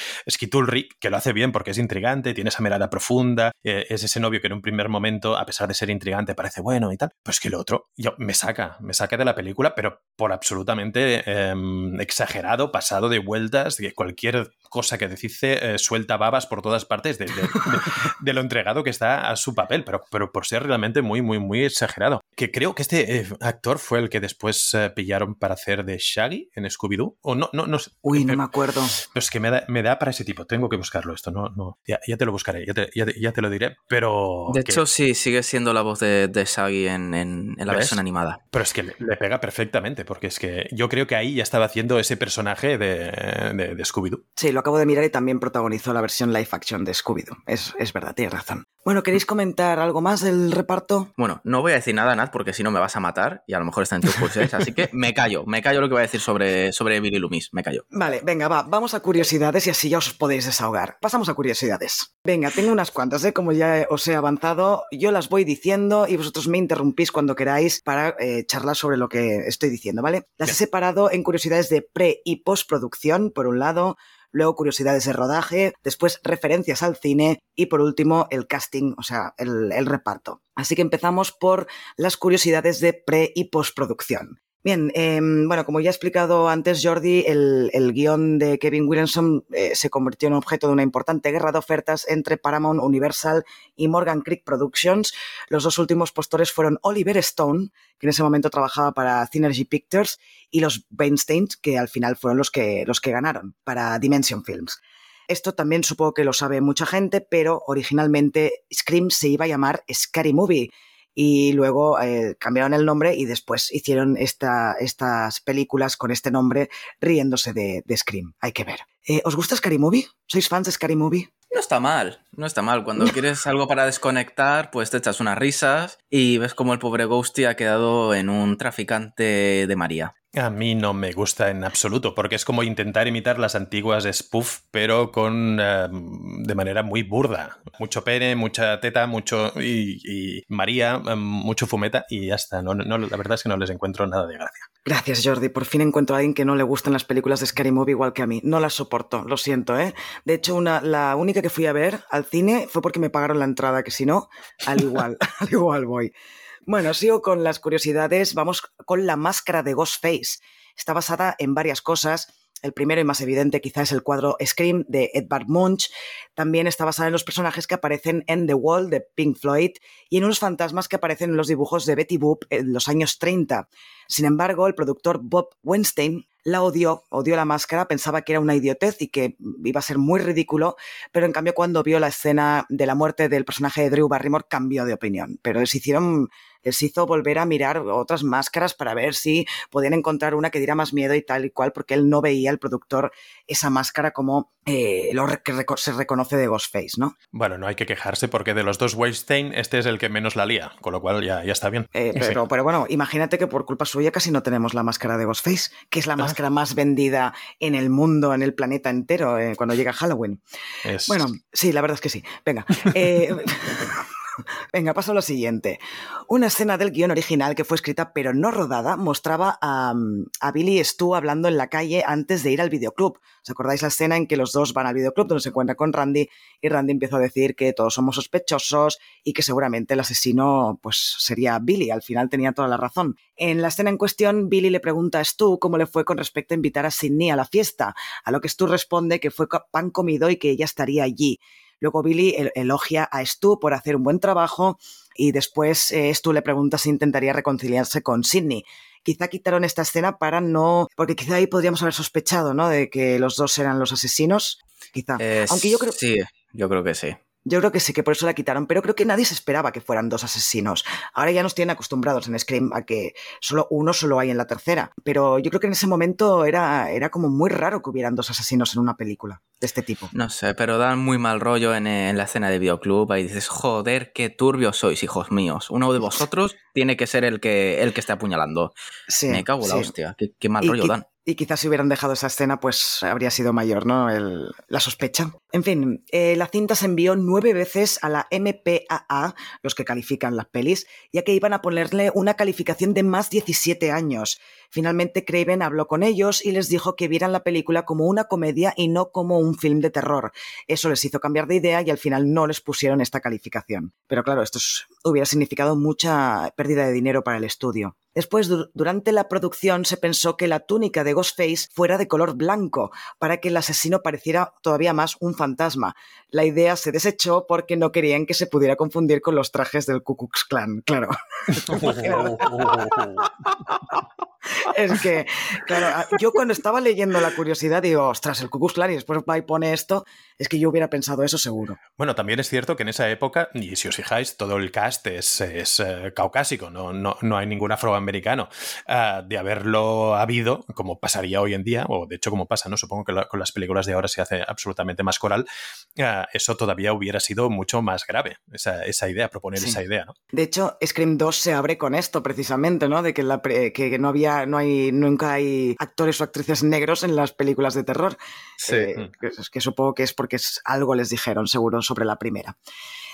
S4: Rick, que lo hace bien porque es intrigante, tiene esa mirada profunda, eh, es ese novio que en un primer momento, a pesar de ser intrigante, parece bueno y tal, pues que el otro yo, me saca, me saca de la película, pero por absolutamente em, exagerado, pasado de vueltas, de cualquier cosa que dice suelta babas por todas partes de, lo entregado que está a su papel, pero, pero por ser realmente muy, muy, muy exagerado. Que creo que este actor fue el que después pillaron para hacer de Shaggy en Scooby-Doo? O no, no, no
S3: Uy, no me acuerdo.
S4: Pero es que me da, me da para ese tipo. Tengo que buscarlo esto. No, no. Ya, ya te lo buscaré, ya te, ya, te, lo diré. Pero.
S5: De hecho, sí, sigue siendo la voz de, de Shaggy en, en, la versión animada.
S4: Pero es que le, pega perfectamente, porque es que yo creo que ahí ya estaba haciendo ese personaje de, de, Scooby-Doo.
S3: Sí, lo acabo de mirar y también protagonizó la versión live action de Scooby-Doo. Es, es verdad, tienes razón. Bueno, ¿queréis comentar algo más del reparto?
S5: Bueno, no voy a decir nada, Nat, porque si no me vas a matar y a lo mejor está en tus cursos, así que me callo, me callo lo que voy a decir sobre, sobre Billy Loomis, me callo.
S3: Vale, venga, va, vamos a curiosidades y así ya os podéis desahogar. Pasamos a curiosidades. Venga, tengo unas cuantas, ¿eh? Como ya os he avanzado, yo las voy diciendo y vosotros me interrumpís cuando queráis para eh, charlar sobre lo que estoy diciendo, ¿vale? Las he separado en curiosidades de pre y postproducción, por un lado, luego curiosidades de rodaje, después referencias al cine y por último el casting, o sea, el, reparto. Así que empezamos por las curiosidades de pre y postproducción. Bien, em, bueno, como ya he explicado antes, Jordi, el, guion de Kevin Williamson eh, se convirtió en objeto de una importante guerra de ofertas entre Paramount Universal y Morgan Creek Productions. Los dos últimos postores fueron Oliver Stone, que en ese momento trabajaba para Synergy Pictures, y los Weinsteins, que al final fueron los que, los que ganaron para Dimension Films. Esto también supongo que lo sabe mucha gente, pero originalmente Scream se iba a llamar Scary Movie y luego eh, cambiaron el nombre y después hicieron esta, estas películas con este nombre riéndose de, de Scream. Hay que ver. Eh, ¿Os gusta Scary Movie? ¿Sois fans de Scary Movie?
S5: No está mal, no está mal. Cuando quieres algo para desconectar, pues te echas unas risas y ves como el pobre Ghosty ha quedado en un traficante de María.
S4: A mí no me gusta en absoluto, porque es como intentar imitar las antiguas spoof, pero con em, de manera muy burda. Mucho pene, mucha teta, mucho y, María, em, mucho fumeta y ya está. No, no, la verdad es que no les encuentro nada de gracia.
S3: Gracias, Jordi. Por fin encuentro a alguien que no le gustan las películas de Scary Movie igual que a mí. No las soporto, lo siento, ¿eh? De hecho, una, la única que fui a ver al cine fue porque me pagaron la entrada, que si no, al igual, al igual voy. Bueno, sigo con las curiosidades. Vamos con la máscara de Ghostface. Está basada en varias cosas. El primero y más evidente quizás es el cuadro Scream de Edvard Munch. También está basada en los personajes que aparecen en The Wall de Pink Floyd y en unos fantasmas que aparecen en los dibujos de Betty Boop en los años 30. Sin embargo, el productor Bob Weinstein la odió, odió la máscara, pensaba que era una idiotez y que iba a ser muy ridículo, pero en cambio cuando vio la escena de la muerte del personaje de Drew Barrymore cambió de opinión. Pero se hicieron les hizo volver a mirar otras máscaras para ver si podían encontrar una que diera más miedo y tal y cual, porque él no veía el productor esa máscara como eh, lo que se reconoce de Ghostface, ¿no?
S4: Bueno, no hay que quejarse porque de los dos Weinstein este es el que menos la lía, con lo cual ya, ya está bien.
S3: Eh, pero, pero, bueno, imagínate que por culpa suya casi no tenemos la máscara de Ghostface, que es la ah. máscara más vendida en el mundo, en el planeta entero, eh, cuando llega Halloween. Bueno, sí, la verdad es que sí. Venga. Venga, paso a lo siguiente. Una escena del guion original que fue escrita pero no rodada mostraba a, a, Billy y Stu hablando en la calle antes de ir al videoclub. ¿Os acordáis la escena en que los dos van al videoclub donde se encuentra con Randy y Randy empieza a decir que todos somos sospechosos y que seguramente el asesino pues sería Billy? Al final tenía toda la razón. En la escena en cuestión, Billy le pregunta a Stu cómo le fue con respecto a invitar a Sidney a la fiesta, a lo que Stu responde que fue pan comido y que ella estaría allí. Luego Billy elogia a Stu por hacer un buen trabajo y después eh, Stu le pregunta si intentaría reconciliarse con Sidney. Quizá quitaron esta escena para no... porque quizá ahí podríamos haber sospechado, ¿no? De que los dos eran los asesinos. Quizá.
S5: Eh, Aunque yo creo... Sí, yo creo que sí.
S3: Yo creo que sí, que por eso la quitaron, pero creo que nadie se esperaba que fueran dos asesinos. Ahora ya nos tienen acostumbrados en Scream a que solo uno solo hay en la tercera. Pero yo creo que en ese momento era, era como muy raro que hubieran dos asesinos en una película de este tipo.
S5: No sé, pero dan muy mal rollo en, en la escena de videoclub. Ahí dices, joder, qué turbios sois, hijos míos. Uno de vosotros tiene que ser el que, el que esté apuñalando. Sí, Me cago en la hostia, qué, qué mal rollo dan.
S3: Y quizás si hubieran dejado esa escena, pues habría sido mayor, ¿no? El, la sospecha. En fin, eh, la cinta se envió nueve veces a la MPAA, los que califican las pelis, ya que iban a ponerle una calificación de más 17 años. Finalmente Craven habló con ellos y les dijo que vieran la película como una comedia y no como un film de terror. Eso les hizo cambiar de idea y al final no les pusieron esta calificación. Pero claro, esto hubiera significado mucha pérdida de dinero para el estudio. Después, durante la producción, se pensó que la túnica de Ghostface fuera de color blanco, para que el asesino pareciera todavía más un fantasma. La idea se desechó porque no querían que se pudiera confundir con los trajes del Ku Klux Klan, claro. es que, claro, yo cuando estaba leyendo la curiosidad digo, ostras, el Ku Klux Klan y después va y pone esto, es que yo hubiera pensado eso seguro.
S4: Bueno, también es cierto que en esa época, y si os fijáis, todo el cast es, es uh, caucásico, no, no, no, hay ningún afroamericano. Uh, de haberlo habido, como pasaría hoy en día, o de hecho como pasa, ¿no? Supongo que la, con las películas de ahora se hace absolutamente más coral, uh, eso todavía hubiera sido mucho más grave, esa, esa idea, proponer sí. esa idea, ¿no?
S3: De hecho, Scream 2 se abre con esto precisamente, ¿no? De que, la pre, que no había, no hay, nunca hay actores o actrices negros en las películas de terror.
S4: Sí.
S3: Eh, que, que supongo que es porque es algo les dijeron, seguro, sobre la primera.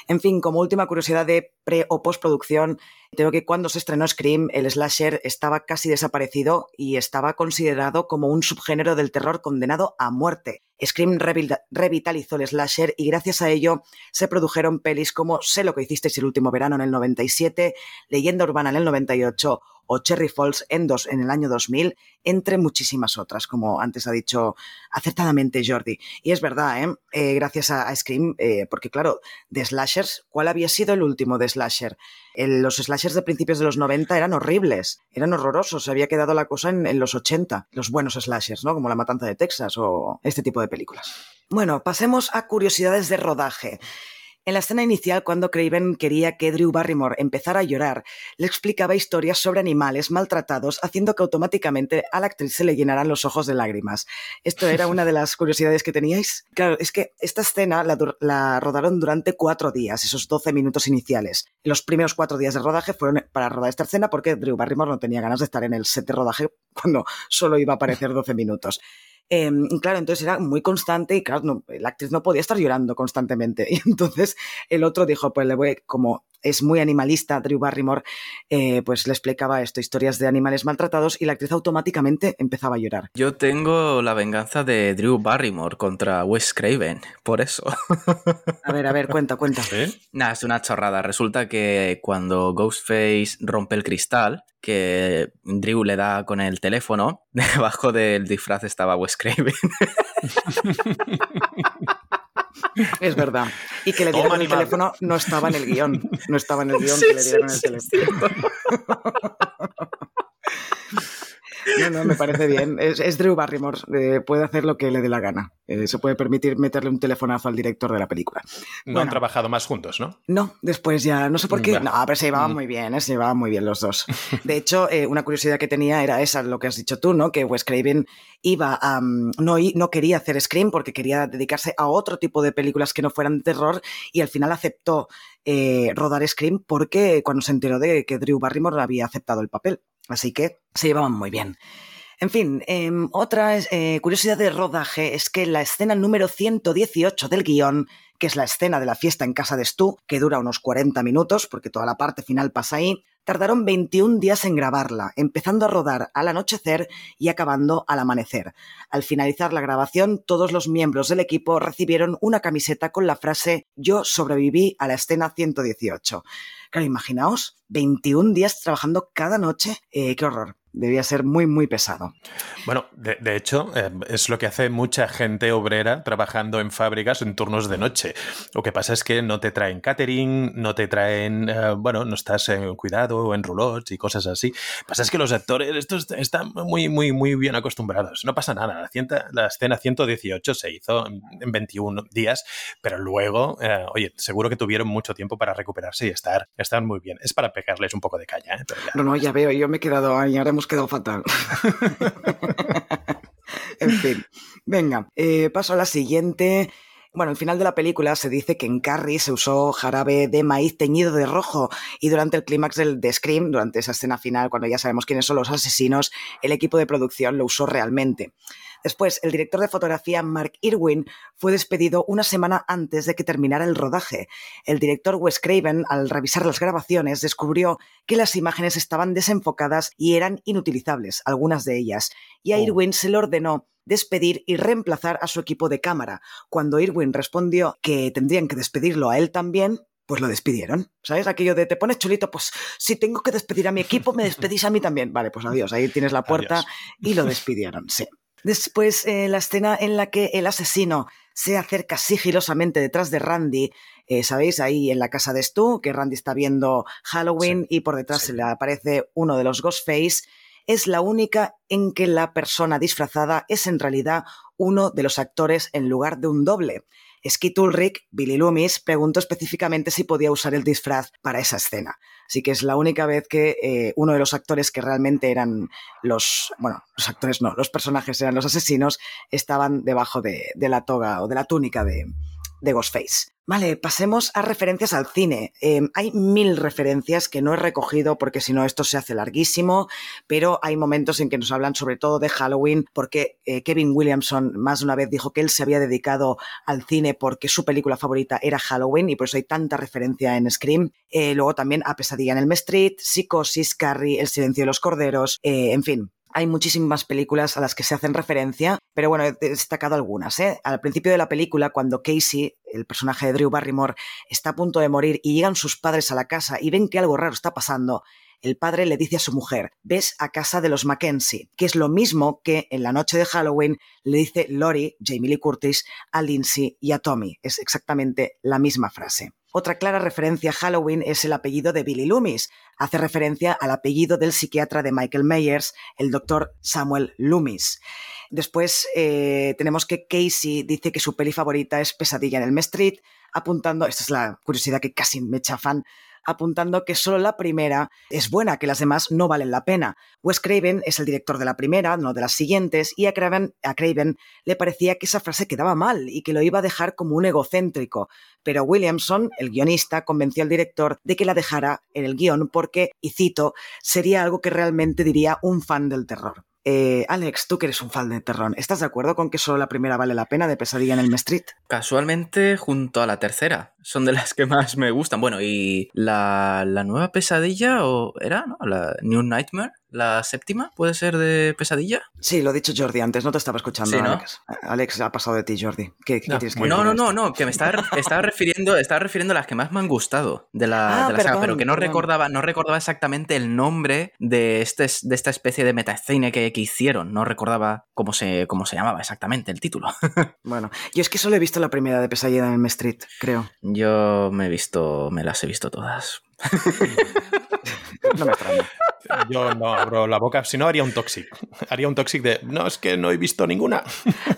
S3: En fin, como última curiosidad de pre o postproducción, tengo que cuando se estrenó Scream, el slasher estaba casi desaparecido y estaba considerado como un subgénero del terror condenado a muerte. Scream revitalizó el slasher y gracias a ello se produjeron pelis como Sé lo que hicisteis el último verano en el 97, Leyenda Urbana en el 98 o Cherry Falls en, dos, en el año 2000, entre muchísimas otras, como antes ha dicho acertadamente Jordi. Y es verdad, ¿eh? Eh, gracias a, Scream, eh, porque claro, de slashers, ¿cuál había sido el último de slasher? Los slashers de principios de los 90 eran horribles, eran horrorosos, se había quedado la cosa en, en los 80, los buenos slashers, ¿no? Como La Matanza de Texas o este tipo de películas. Bueno, pasemos a curiosidades de rodaje. En la escena inicial, cuando Craven quería que Drew Barrymore empezara a llorar, le explicaba historias sobre animales maltratados, haciendo que automáticamente a la actriz se le llenaran los ojos de lágrimas. Esto era una de las curiosidades que teníais. Claro, es que esta escena la, la rodaron durante cuatro días, esos 12 minutos iniciales. Los primeros cuatro días de rodaje fueron para rodar esta escena porque Drew Barrymore no tenía ganas de estar en el set de rodaje cuando solo iba a aparecer 12 minutos. Eh, claro, entonces era muy constante y claro, no, la actriz no podía estar llorando constantemente. Y entonces el otro dijo, pues le voy, como es muy animalista, Drew Barrymore, eh, pues le explicaba esto, historias de animales maltratados y la actriz automáticamente empezaba a llorar.
S5: Yo tengo la venganza de Drew Barrymore contra Wes Craven, por eso.
S3: A ver, a ver, cuenta, cuenta.
S5: ¿Sí? Nada, es una chorrada. Resulta que cuando Ghostface rompe el cristal, que Drew le da con el teléfono, debajo del disfraz estaba Wes Craven.
S3: Es verdad. Y que le dieron Toma, el teléfono no estaba en el guion. No estaba en el guion sí, que le dieron sí, el teléfono. No, no, me parece bien. Es, es Drew Barrymore. Eh, puede hacer lo que le dé la gana. Eh, se puede permitir meterle un telefonazo al director de la película.
S4: No bueno, han trabajado más juntos, ¿no?
S3: No, después ya, no sé por qué. No, pero se llevaban muy bien, ¿eh? se llevaban muy bien los dos. De hecho, una curiosidad que tenía era esa, lo que has dicho tú, ¿no? Que Wes Craven iba a. Um, no, no quería hacer Scream porque quería dedicarse a otro tipo de películas que no fueran de terror y al final aceptó eh, rodar Scream porque cuando se enteró de que Drew Barrymore había aceptado el papel. Así que se llevaban muy bien. En fin, em, otra eh, curiosidad de rodaje es que la escena número 118 del guion, que es la escena de la fiesta en casa de Stu, que dura unos 40 minutos, porque toda la parte final pasa ahí, tardaron 21 días en grabarla, empezando a rodar al anochecer y acabando al amanecer. Al finalizar la grabación, todos los miembros del equipo recibieron una camiseta con la frase Yo sobreviví a la escena 118. Claro, imaginaos, 21 días trabajando cada noche. Eh, qué horror debía ser muy, muy pesado.
S4: Bueno, de, hecho, eh, es lo que hace mucha gente obrera trabajando en fábricas en turnos de noche. Lo que pasa es que no te traen catering, no te traen, eh, bueno, no estás en cuidado o en roulots y cosas así. Lo que pasa es que los actores estos están muy, muy, muy bien acostumbrados. No pasa nada. La, la escena 118 se hizo en 21 días, pero luego, eh, oye, seguro que tuvieron mucho tiempo para recuperarse y estar, estar muy bien. Es para pegarles un poco de caña.
S3: No, no, ya veo, yo me he quedado ahí, ahora hemos quedado fatal. en fin, venga, eh, paso a la siguiente. Bueno, al final de la película se dice que en Carrie se usó jarabe de maíz teñido de rojo y durante el clímax del de Scream, durante esa escena final, cuando ya sabemos quiénes son los asesinos, el equipo de producción lo usó realmente. Después, el director de fotografía Mark Irwin fue despedido una semana antes de que terminara el rodaje. El director Wes Craven, al revisar las grabaciones, descubrió que las imágenes estaban desenfocadas y eran inutilizables, algunas de ellas, y a oh. Irwin se le ordenó despedir y reemplazar a su equipo de cámara. Cuando Irwin respondió que tendrían que despedirlo a él también, pues lo despidieron. ¿Sabes? Aquello de te pones chulito, pues si tengo que despedir a mi equipo, me despedís a mí también. Vale, pues adiós, ahí tienes la puerta y lo despidieron, sí. Después, eh, la escena en la que el asesino se acerca sigilosamente detrás de Randy, eh, ¿sabéis? Ahí en la casa de Stu, que Randy está viendo Halloween y por detrás se le aparece uno de los Ghostface, es la única en que la persona disfrazada es en realidad uno de los actores en lugar de un doble. Skid Ulrich, Billy Loomis, preguntó específicamente si podía usar el disfraz para esa escena. Así que es la única vez que eh, uno de los actores que realmente eran los, bueno, los actores no, los personajes eran los asesinos, estaban debajo de, de la toga o de la túnica de, de Ghostface. Vale, pasemos a referencias al cine. Em, hay mil referencias que no he recogido porque si no esto se hace larguísimo, pero hay momentos en que nos hablan sobre todo de Halloween porque eh, Kevin Williamson más de una vez dijo que él se había dedicado al cine porque su película favorita era Halloween y por eso hay tanta referencia en Scream. Eh, luego también a Pesadilla en el Street, Psicosis, Carrie, El silencio de los corderos, eh, en fin, hay muchísimas películas a las que se hacen referencia, pero bueno, he destacado algunas. ¿eh? Al principio de la película, cuando Casey, el personaje de Drew Barrymore, está a punto de morir y llegan sus padres a la casa y ven que algo raro está pasando, el padre le dice a su mujer, ves a casa de los Mackenzie, que es lo mismo que en la noche de Halloween le dice Lori, Jamie Lee Curtis, a Lindsay y a Tommy. Es exactamente la misma frase. Otra clara referencia a Halloween es el apellido de Billy Loomis. Hace referencia al apellido del psiquiatra de Michael Myers, el doctor Samuel Loomis. Después eh, tenemos que Casey dice que su peli favorita es Pesadilla en el Street, apuntando, esta es la curiosidad que casi me chafan, apuntando que solo la primera es buena, que las demás no valen la pena. Wes Craven es el director de la primera, no de las siguientes, y a Craven, le parecía que esa frase quedaba mal y que lo iba a dejar como un egocéntrico. Pero Williamson, el guionista, convenció al director de que la dejara en el guion porque, y cito, sería algo que realmente diría un fan del terror. Eh, Alex, tú que eres un fan de terror, ¿estás de acuerdo con que solo la primera vale la pena de Pesadilla en el Street?
S5: Casualmente junto a la tercera. Son de las que más me gustan. Bueno, y la, la nueva pesadilla, o era, ¿no? La New Nightmare, la séptima, ¿puede ser de pesadilla?
S3: Sí, lo ha dicho Jordi antes, no te estaba escuchando, Alex. Alex ha pasado de ti, Jordi. ¿Qué,
S5: no.
S3: tienes que
S5: No, no, no, no, que me estaba, estaba, refiriendo, estaba refiriendo a las que más me han gustado de la, ah, de la saga, pero que no recordaba, no recordaba exactamente el nombre de, este, de esta especie de metacine que, que hicieron. No recordaba cómo se, cómo se llamaba exactamente el título.
S3: bueno, yo es que solo he visto la primera de Pesadilla en el Street, creo.
S5: Yo me he visto, me las he visto todas.
S3: no me extraña.
S4: Yo no abro la boca, si no haría un toxic. Haría un toxic de, no, es que no he visto ninguna.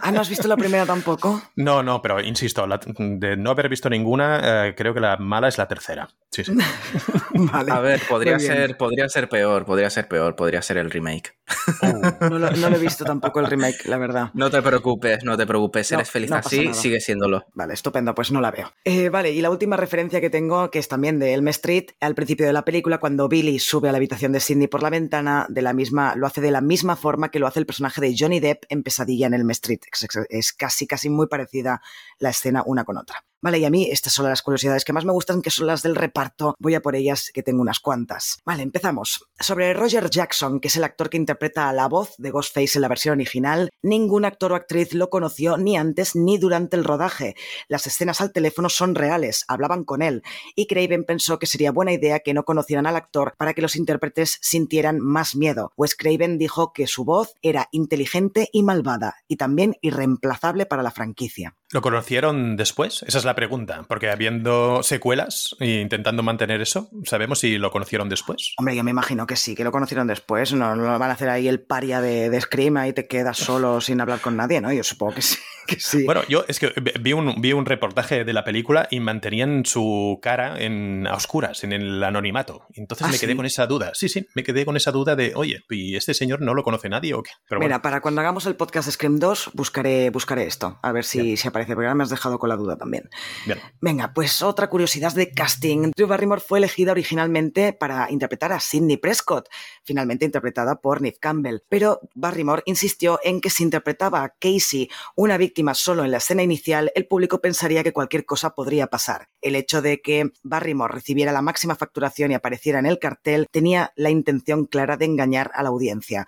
S3: Ah, ¿no has visto la primera tampoco?
S4: No, no, pero insisto, de no haber visto ninguna, eh, creo que la mala es la tercera. Sí, sí.
S3: vale.
S5: A ver, podría ser, podría ser peor, podría ser peor, podría ser el remake.
S4: Uh,
S3: No lo, no lo he visto tampoco el remake, la verdad.
S5: No te preocupes, no te preocupes,
S3: No,
S5: eres feliz
S3: no
S5: así,
S3: nada.
S5: sigue siéndolo.
S3: Vale, estupendo, pues no la veo. Eh, vale, y la última referencia que tengo, que es también de Elm Street, al principio de la película, cuando Billy sube a la habitación de Sidney por la ventana, de la misma, lo hace de la misma forma que lo hace el personaje de Johnny Depp en Pesadilla en Elm Street. Es, es- es casi, casi muy parecida la escena una con otra. Vale, y a mí estas son las curiosidades que más me gustan, que son las del reparto. Voy a por ellas, que tengo unas cuantas. Vale, empezamos. Sobre Roger Jackson, que es el actor que interpreta a la voz de Ghostface en la versión original, ningún actor o actriz lo conoció ni antes ni durante el rodaje. Las escenas al teléfono son reales, hablaban con él, y Craven pensó que sería buena idea que no conocieran al actor para que los intérpretes sintieran más miedo. Wes Craven dijo que su voz era inteligente y malvada, y también irreemplazable para la franquicia.
S4: ¿Lo conocieron después? Esa es la pregunta. Porque habiendo secuelas e intentando mantener eso, ¿sabemos si lo conocieron después?
S3: Hombre, yo me imagino que sí, que lo conocieron después. No, no van a hacer ahí el paria de, de Scream, ahí te quedas solo sin hablar con nadie, ¿no? Yo supongo que sí. Que sí.
S4: Bueno, yo es que vi un, vi un reportaje de la película y mantenían su cara en a oscuras, en el anonimato. Entonces
S3: ¿Ah,
S4: me quedé
S3: sí?
S4: con esa duda. Sí, sí, me quedé con esa duda de, oye, ¿y este señor no lo conoce nadie o qué? Pero
S3: Mira,
S4: bueno,
S3: para cuando hagamos el podcast de Scream 2, buscaré, buscaré esto, a ver si, si aparece, porque ahora me has dejado con la duda también. Venga, pues otra curiosidad de casting. Drew Barrymore fue elegida originalmente para interpretar a Sidney Prescott, finalmente interpretada por Neve Campbell. Pero Barrymore insistió en que si interpretaba a Casey, una víctima solo en la escena inicial, el público pensaría que cualquier cosa podría pasar. El hecho de que Barrymore recibiera la máxima facturación y apareciera en el cartel tenía la intención clara de engañar a la audiencia.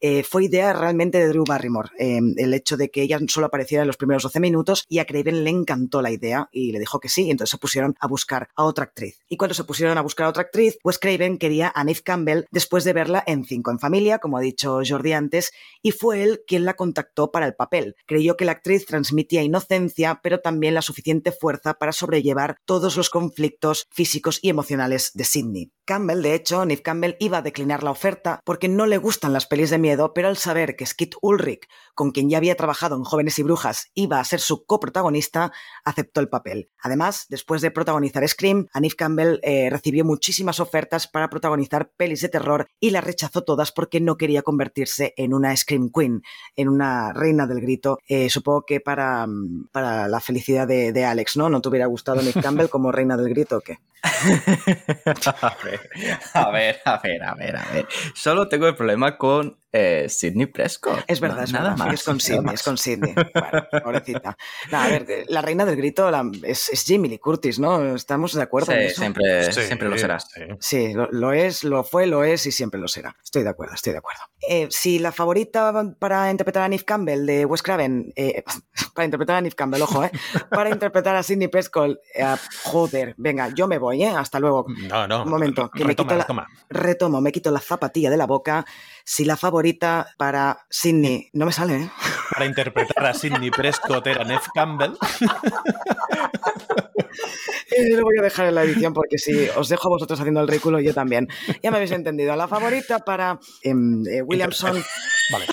S3: Eh, fue idea realmente de Drew Barrymore, eh, el hecho de que ella solo apareciera en los primeros 12 minutos y a Craven le encantó la idea y le dijo que sí, y entonces se pusieron a buscar a otra actriz. Y cuando se pusieron a buscar a otra actriz, pues Craven quería a Neve Campbell después de verla en Cinco en Familia, como ha dicho Jordi antes, y fue él quien la contactó para el papel. Creyó que la actriz transmitía inocencia, pero también la suficiente fuerza para sobrellevar todos los conflictos físicos y emocionales de Sidney. Campbell, de hecho, Neve Campbell iba a declinar la oferta porque no le gustan las pelis de miedo, pero al saber que Skid Ulrich, con quien ya había trabajado en Jóvenes y Brujas, iba a ser su coprotagonista, aceptó el papel. Además, después de protagonizar Scream, a Neve Campbell eh, recibió muchísimas ofertas para protagonizar pelis de terror y las rechazó todas porque no quería convertirse en una Scream Queen, en una reina del grito. Eh, supongo que para, mm, para la felicidad de, de Alex, ¿no? ¿No te hubiera gustado Neve Campbell como reina del grito o qué?
S5: a ver, a ver, a ver, a ver, a ver. Solo tengo el problema con eh, Sidney Prescott.
S3: Es verdad,
S5: No,
S3: es
S5: nada
S3: verdad. Es con Sidney, es con Sidney. Bueno, pobrecita. No, a ver, eh, la reina del grito la- es, es Jimmy Lee Curtis, ¿no? ¿Estamos de acuerdo en
S5: Sí,
S3: eso?
S5: siempre,
S4: Sí,
S5: siempre lo será.
S4: sí.
S3: Sí, lo, lo es, lo fue, lo es y siempre lo será. Estoy de acuerdo, estoy de acuerdo. Eh, si la favorita para interpretar a Neve Campbell de Wes Craven, eh, para interpretar a Neve Campbell, ojo, eh, para interpretar a Sidney Prescott, eh, joder, venga, yo me voy, ¿eh? Hasta luego.
S4: No, no.
S3: Un momento, que me
S4: retoma,
S3: quito la-
S4: retoma.
S3: Retomo, me quito la zapatilla de la boca. Si la favorita para Sidney, no me sale, ¿eh?
S4: Para interpretar a Sidney Prescott era Neve Campbell.
S3: Eh, Lo voy a dejar en la edición porque si os dejo a vosotros haciendo el ridículo, yo también. Ya me habéis entendido. La favorita para em, eh, Williamson.
S4: Vale.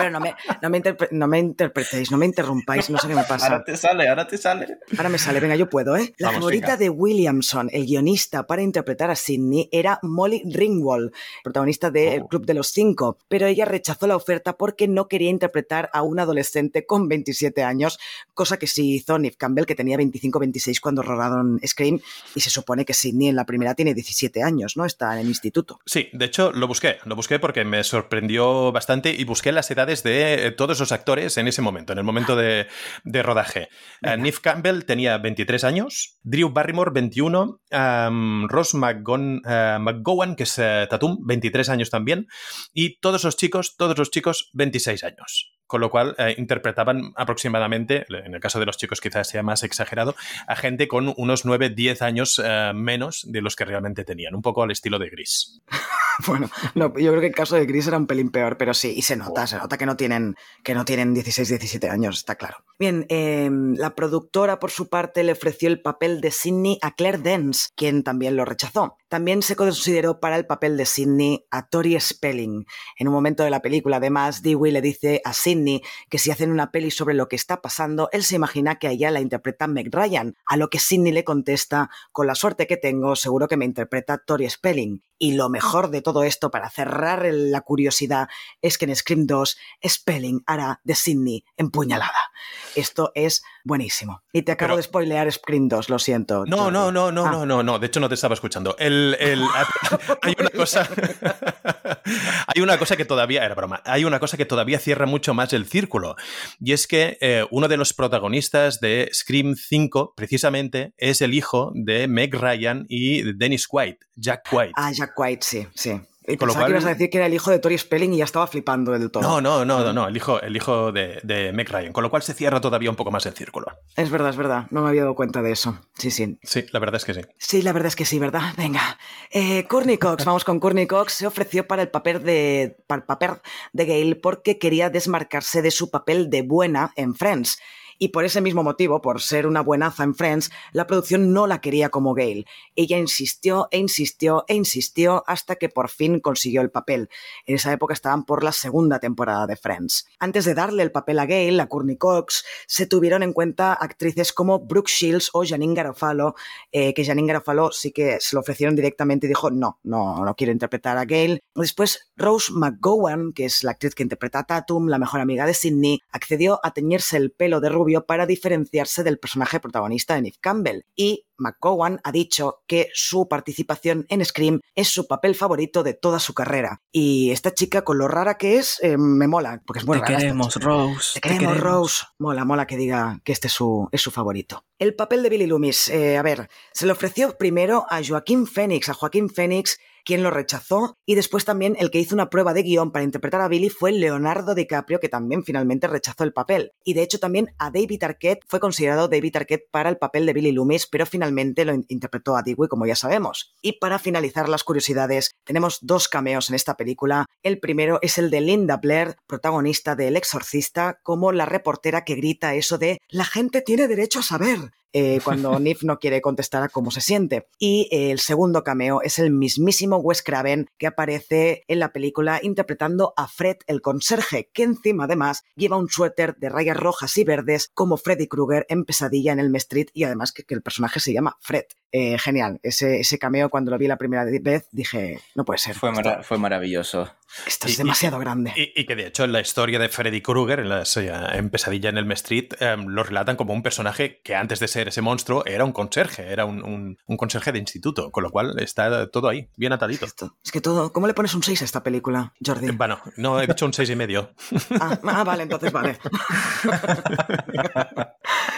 S3: Pero no me, no, me no me interpretéis, no me interrumpáis, no sé qué me pasa.
S5: Ahora te sale, ahora te sale.
S3: Ahora me sale, venga, yo puedo, ¿eh? La
S4: Vamos,
S3: favorita
S4: venga.
S3: de Williamson, el guionista para interpretar a Sidney, era Molly Ringwald, protagonista de El
S4: Oh.
S3: Club de los Cinco, pero ella rechazó la oferta porque no quería interpretar a un adolescente con 27 años, cosa que sí hizo Neve Campbell, que tenía 25-26 cuando rodaron Scream, y se supone que Sidney en la primera tiene 17 años, ¿no? Está en el instituto.
S4: Sí, de hecho lo busqué, lo busqué porque me sorprendió bastante y busqué las edades de eh, todos los actores en ese momento, en el momento de, de rodaje. Neve Campbell tenía 23 años, Drew Barrymore 21, um, Ross McGon- eh, McGowan, que es Tatum, 23 años también, y todos los chicos, todos los chicos 26 años. Con lo cual eh, interpretaban aproximadamente, en el caso de los chicos quizás sea más exagerado, a gente con unos 9-10 años eh, menos de los que realmente tenían, un poco al estilo de Gris.
S3: bueno, no, yo creo que el caso de Chris era un pelín peor, pero sí, y se nota, se nota que no tienen, que no tienen 16, 17 años, está claro. Bien, eh, la productora por su parte le ofreció el papel de Sidney a Claire Dance, quien también lo rechazó. También se consideró para el papel de Sidney a Tori Spelling. En un momento de la película, además, Dewey le dice a Sidney que si hacen una peli sobre lo que está pasando, él se imagina que a ella la interpreta Meg Ryan, a lo que Sidney le contesta, con la suerte que tengo, seguro que me interpreta Tori Spelling. Y lo mejor de todo esto, para cerrar la curiosidad, es que en Scream 2, Spelling hará de Sidney empuñalada. Esto es buenísimo. Y te acabo de spoilear Scream 2, lo siento.
S4: No, no, no, no, ah. no, no, no. De hecho, no te estaba escuchando. El, hay una cosa. hay una cosa que todavía. Era broma. Hay una cosa que todavía cierra mucho más el círculo. Y es que eh, uno de los protagonistas de Scream 5, precisamente, es el hijo de Meg Ryan y Dennis White, Jack White.
S3: Ah, Jack White, sí, sí. Y con lo cual... que ibas a decir que era el hijo de Tori Spelling y ya estaba flipando del todo.
S4: No, no, no, no, el hijo, el hijo de, de Meg Ryan, con lo cual se cierra todavía un poco más el círculo.
S3: Es verdad, es verdad, no me había dado cuenta de eso. Sí, sí.
S4: Sí, la verdad es que sí.
S3: Sí, la verdad es que sí, ¿verdad? Venga. Eh, Courtney Cox, vamos con Courtney Cox, se ofreció para el papel de, para el papel de Gail porque quería desmarcarse de su papel de buena en Friends y por ese mismo motivo, por ser una buenaza en Friends, la producción no la quería como Gail. Ella insistió e insistió e insistió hasta que por fin consiguió el papel. En esa época estaban por la segunda temporada de Friends. Antes de darle el papel a Gail, a Courtney Cox, se tuvieron en cuenta actrices como Brooke Shields o Janine Garofalo, eh, que Janine Garofalo sí que se lo ofrecieron directamente y dijo, no, no, no quiero interpretar a Gail. Después, Rose McGowan, que es la actriz que interpreta a Tatum, la mejor amiga de Sidney, accedió a teñirse el pelo de rubio para diferenciarse del personaje protagonista de Neve Campbell. Y McGowan ha dicho que su participación en Scream es su papel favorito de toda su carrera. Y esta chica, con lo rara que es, eh, me mola, porque es muy
S5: Te queremos, Rose.
S3: Te queremos, Rose. Mola, mola que diga que este es su, es su favorito. El papel de Billy Loomis, eh, a ver, se le ofreció primero a Joaquín Phoenix, a Joaquín Phoenix quien lo rechazó, y después también el que hizo una prueba de guion para interpretar a Billy fue Leonardo DiCaprio, que también finalmente rechazó el papel. Y de hecho también a David Arquette fue considerado David Arquette para el papel de Billy Loomis, pero finalmente lo interpretó a Dewey, como ya sabemos. Y para finalizar las curiosidades, tenemos dos cameos en esta película. El primero es el de Linda Blair, protagonista de El Exorcista, como la reportera que grita eso de la gente tiene derecho a saber. Eh, cuando Nif no quiere contestar a cómo se siente. Y el segundo cameo es el mismísimo Wes Craven que aparece en la película interpretando a Fred el conserje, que encima además lleva un suéter de rayas rojas y verdes como Freddy Krueger en Pesadilla en el Street y además que, el personaje se llama Fred. Eh, genial, ese, ese cameo cuando lo vi la primera vez dije, no puede ser.
S5: Fue, fue maravilloso.
S3: Esto es demasiado grande.
S4: Y, que de hecho en la historia de Freddy Krueger, en, en Pesadilla en el Street, em, lo relatan como un personaje que antes de ser ese monstruo era un conserje, era un, un, conserje de instituto, con lo cual está todo ahí, bien atadito.
S3: Es que todo, ¿cómo le pones un 6 a esta película, Jordi? Eh,
S4: bueno, no, he dicho un 6 y medio.
S3: Ah, ah, vale, entonces vale.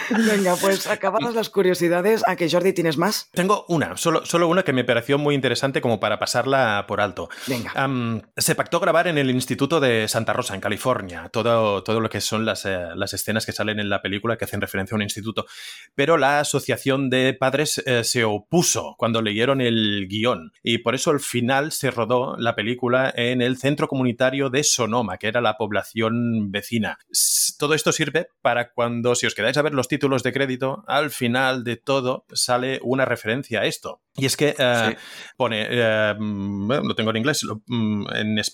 S3: Venga, pues acabadas las curiosidades. ¿A que Jordi tienes más?
S4: Tengo una, solo, solo una que me pareció muy interesante como para pasarla por alto.
S3: Venga.
S4: se pactó grabar en el Instituto de Santa Rosa, en California, todo, todo lo que son las, eh, las, escenas que salen en la película que hacen referencia a un instituto. Pero la Asociación de Padres eh, se opuso cuando leyeron el guion y por eso al final se rodó la película en el Centro Comunitario de Sonoma, que era la población vecina. Todo esto sirve para cuando, si os quedáis a ver los títulos de crédito, al final de todo sale una referencia a esto. Y es que eh, pone, eh, mm, lo tengo en inglés, mm, en español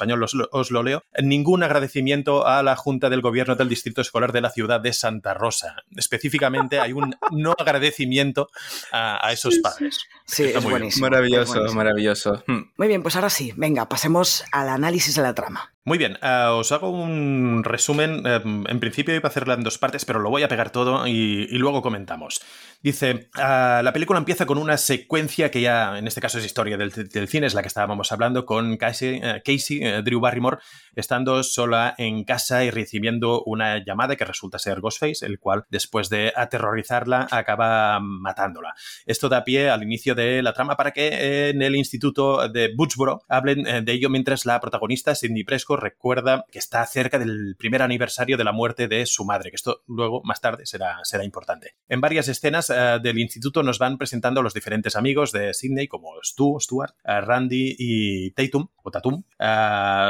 S4: os, lo leo, ningún agradecimiento a la Junta del Gobierno del Distrito Escolar de la ciudad de Santa Rosa. Específicamente hay un no agradecimiento a, esos padres.
S3: Sí, es buenísimo.
S5: Maravilloso, maravilloso.
S3: Hmm. Muy bien, pues ahora sí, venga, pasemos al análisis de la trama.
S4: Muy bien, eh, os hago un resumen. en principio iba a hacerla en dos partes, pero lo voy a pegar todo y, luego comentamos. Dice, la película empieza con una secuencia que ya en este caso es historia del, cine, es la que estábamos hablando, con Casey, eh, Casey eh, Drew Barrymore, estando sola en casa y recibiendo una llamada que resulta ser Ghostface, el cual, después de aterrorizarla, acaba matándola. Esto da pie al inicio de la trama para que en el instituto de Butchboro hablen eh, de ello mientras la protagonista, Sidney Presco, recuerda que está cerca del primer aniversario de la muerte de su madre, que esto luego, más tarde, será, será importante. En varias escenas del instituto nos van presentando los diferentes amigos de Sydney, como Stu, Stuart, Randy y Tatum, o Tatum,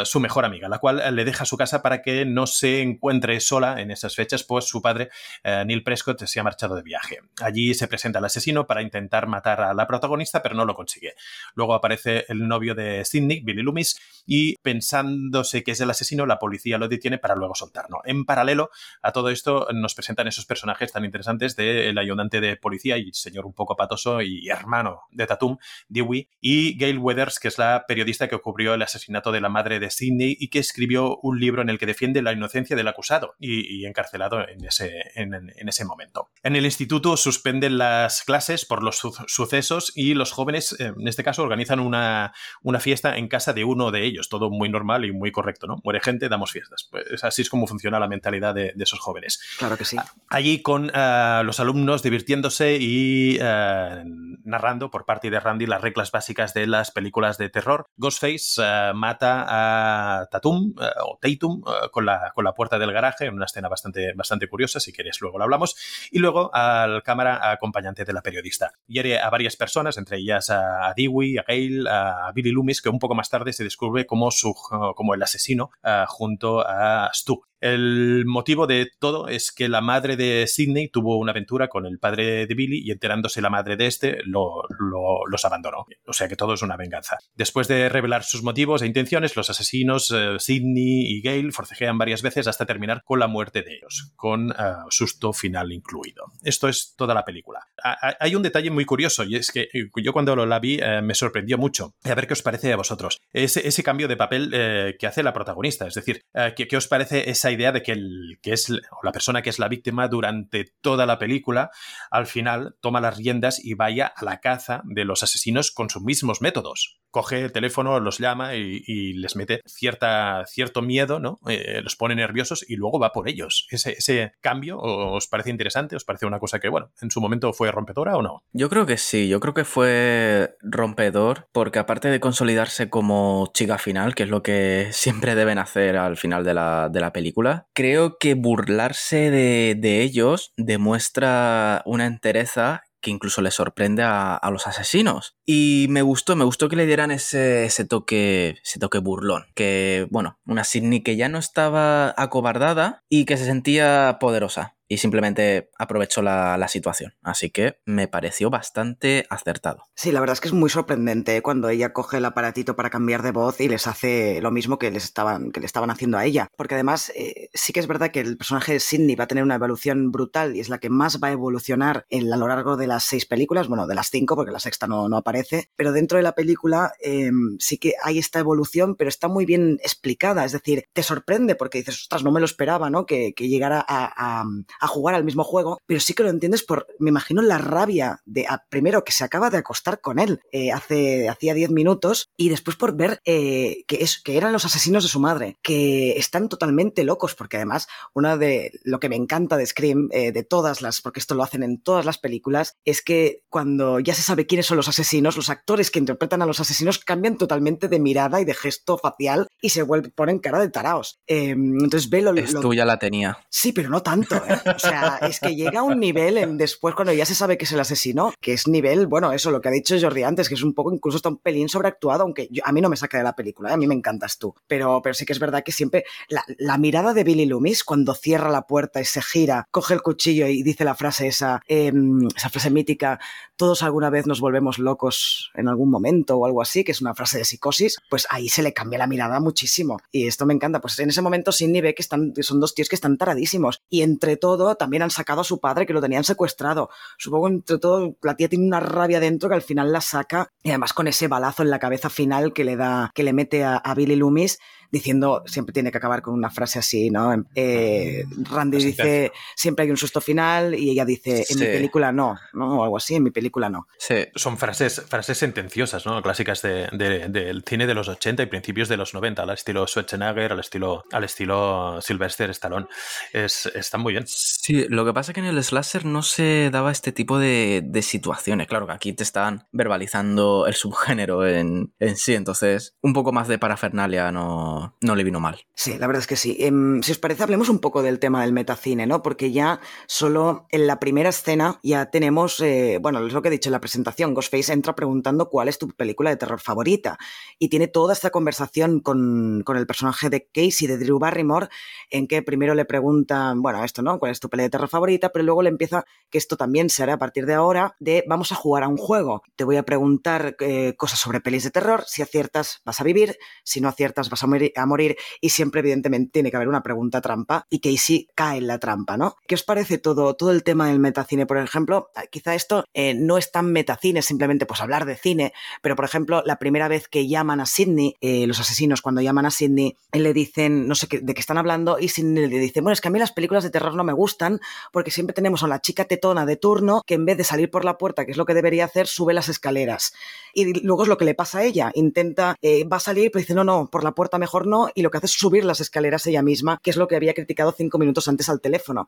S4: su mejor amiga, la cual le deja su casa para que no se encuentre sola en esas fechas, pues su padre, Neil Prescott, se ha marchado de viaje. Allí se presenta el asesino para intentar matar a la protagonista, pero no lo consigue. Luego aparece el novio de Sidney, Billy Loomis, y pensándose que es el asesino, la policía lo detiene para luego soltarlo. En paralelo a todo esto, nos presentan esos personajes tan interesantes del ayudante de policía y señor un poco patoso y hermano de Tatum, Dewey, y Gail Weathers, que es la periodista que cubrió el asesinato de la madre de Sidney y que escribió un libro en el que defiende la inocencia del acusado y, encarcelado en ese, en, ese momento. En el instituto suspenden las clases por los sucesos y los jóvenes, eh, en este caso, organizan una, una fiesta en casa de uno de ellos. Todo muy normal y muy correcto, ¿no? Muere gente, damos fiestas. Pues así es como funciona la mentalidad de, esos jóvenes.
S3: Claro que sí.
S4: Allí con eh, los alumnos y eh, narrando por parte de Randy las reglas básicas de las películas de terror. Ghostface mata a Tatum o Tatum con, la, con la puerta del garaje en una escena bastante, bastante curiosa. Si quieres, luego lo hablamos. Y luego al cámara acompañante de la periodista. Hiere a varias personas, entre ellas a Dewey, a Gail, a Billy Loomis, que un poco más tarde se descubre como, su, como el asesino junto a Stu. El motivo de todo es que la madre de Sidney tuvo una aventura con el padre de Billy y enterándose la madre de este lo, los abandonó. O sea que todo es una venganza. Después de revelar sus motivos e intenciones, los asesinos eh, Sidney y Gail forcejean varias veces hasta terminar con la muerte de ellos, con eh, susto final incluido. Esto es toda la película. hay un detalle muy curioso y es que eh, yo cuando lo la vi me sorprendió mucho. A ver qué os parece a vosotros. Ese, ese cambio de papel que hace la protagonista. Es decir, ¿qué, ¿qué os parece esa idea de que, el, que es la persona que es la víctima durante toda la película, al final toma las riendas y vaya a la caza de los asesinos con sus mismos métodos coge el teléfono, los llama y, les mete cierta, cierto miedo, ¿no? Eh, los pone nerviosos y luego va por ellos. Ese, ese cambio, ¿os parece interesante? ¿Os parece una cosa que, bueno, en su momento fue rompedora o no?
S5: Yo creo que sí, yo creo que fue rompedor porque aparte de consolidarse como chica final, que es lo que siempre deben hacer al final de la, de la película, creo que burlarse de, de ellos demuestra una entereza que incluso le sorprende a, los asesinos. Y me gustó, me gustó que le dieran ese, ese, toque, ese toque burlón. Que, bueno, una Sidney que ya no estaba acobardada y que se sentía poderosa y simplemente aprovechó la, situación. Así que me pareció bastante acertado.
S3: Sí, la verdad es que es muy sorprendente cuando ella coge el aparatito para cambiar de voz y les hace lo mismo que, les estaban, que le estaban haciendo a ella. Porque además eh, sí que es verdad que el personaje de Sidney va a tener una evolución brutal y es la que más va a evolucionar en, a lo largo de las seis películas, bueno, de las cinco porque la sexta no, no aparece, pero dentro de la película em, sí que hay esta evolución, pero está muy bien explicada, es decir, te sorprende porque dices, ostras, no me lo esperaba, ¿no? Que, llegara a a jugar al mismo juego, pero sí que lo entiendes por, me imagino, la rabia de, primero, que se acaba de acostar con él eh, hace, hacía 10 minutos y después por ver eh, que, es, que eran los asesinos de su madre, que están totalmente locos, porque además, una de lo que me encanta de Scream, eh, de todas las, porque esto lo hacen en todas las películas, es que cuando ya se sabe quiénes son los asesinos, los actores que interpretan a los asesinos cambian totalmente de mirada y de gesto facial y se vuelven, ponen cara de taraos. entonces ve lo,
S5: Es tuya la tenía.
S3: Sí, pero no tanto, ¿eh? O sea, es que llega a un nivel en, después cuando ya se sabe que es el asesino, que es nivel, bueno, eso, lo que ha dicho Jordi antes, que es un poco, incluso está un pelín sobreactuado, aunque a mí no me saca de la película, ¿eh? a mí me encantas tú. Pero, pero sí que es verdad que siempre la, mirada de Billy Loomis cuando cierra la puerta y se gira, coge el cuchillo y dice la frase esa, em, esa frase mítica, todos alguna vez nos volvemos locos en algún momento o algo así, que es una frase de psicosis, pues ahí se le cambia la mirada muchísimo. Y esto me encanta. Pues en ese momento Sidney ve que están, son dos tíos que están taradísimos. Y entre también han sacado a su padre, que lo tenían secuestrado. Supongo entre todo, la tía tiene una rabia dentro que al final la saca, y además con ese balazo en la cabeza final que le da, que le mete a Billy Loomis, diciendo, siempre tiene que acabar con una frase así, ¿no? Eh, Randy dice, siempre hay un susto final y ella dice, en mi película no, ¿no? O algo así, en mi película no.
S4: Sí. Son frases, frases sentenciosas, ¿no? Clásicas del cine de los 80 y principios de los 90, al estilo Schwarzenegger, al estilo, al estilo Sylvester Stallone. Es, están muy bien.
S5: Sí, lo que pasa es que en el slasher no se daba este tipo de, situaciones. Claro que aquí te están verbalizando el subgénero en, en sí, entonces un poco más de parafernalia no, no le vino mal.
S3: Sí, la verdad es que sí. Em, si os parece, hablemos un poco del tema del metacine, ¿no? Porque ya solo en la primera escena ya tenemos, eh, bueno, es lo que he dicho en la presentación, Ghostface entra preguntando cuál es tu película de terror favorita y tiene toda esta conversación con, con el personaje de Casey, de Drew Barrymore, en que primero le preguntan, bueno, esto, ¿no? ¿Cuál es tu película de terror favorita? Pero luego le empieza, que esto también se hará a partir de ahora, de vamos a jugar a un juego. Te voy a preguntar eh, cosas sobre pelis de terror, si aciertas vas a vivir, si no aciertas vas a morir, a morir y siempre evidentemente tiene que haber una pregunta trampa y Casey cae en la trampa, ¿no? ¿Qué os parece todo, todo el tema del metacine, por ejemplo? Ah, quizá esto eh, no es tan metacine, simplemente pues hablar de cine, pero por ejemplo, la primera vez que llaman a Sidney, eh, los asesinos cuando llaman a Sidney, le dicen, no sé qué, de qué están hablando, y Sidney le dice, bueno, es que a mí las películas de terror no me gustan porque siempre tenemos a la chica tetona de turno que en vez de salir por la puerta, que es lo que debería hacer, sube las escaleras. Y luego es lo que le pasa a ella, intenta, eh, va a salir, pero dice, no, no, por la puerta mejor y lo que hace es subir las escaleras ella misma, que es lo que había criticado cinco minutos antes al teléfono.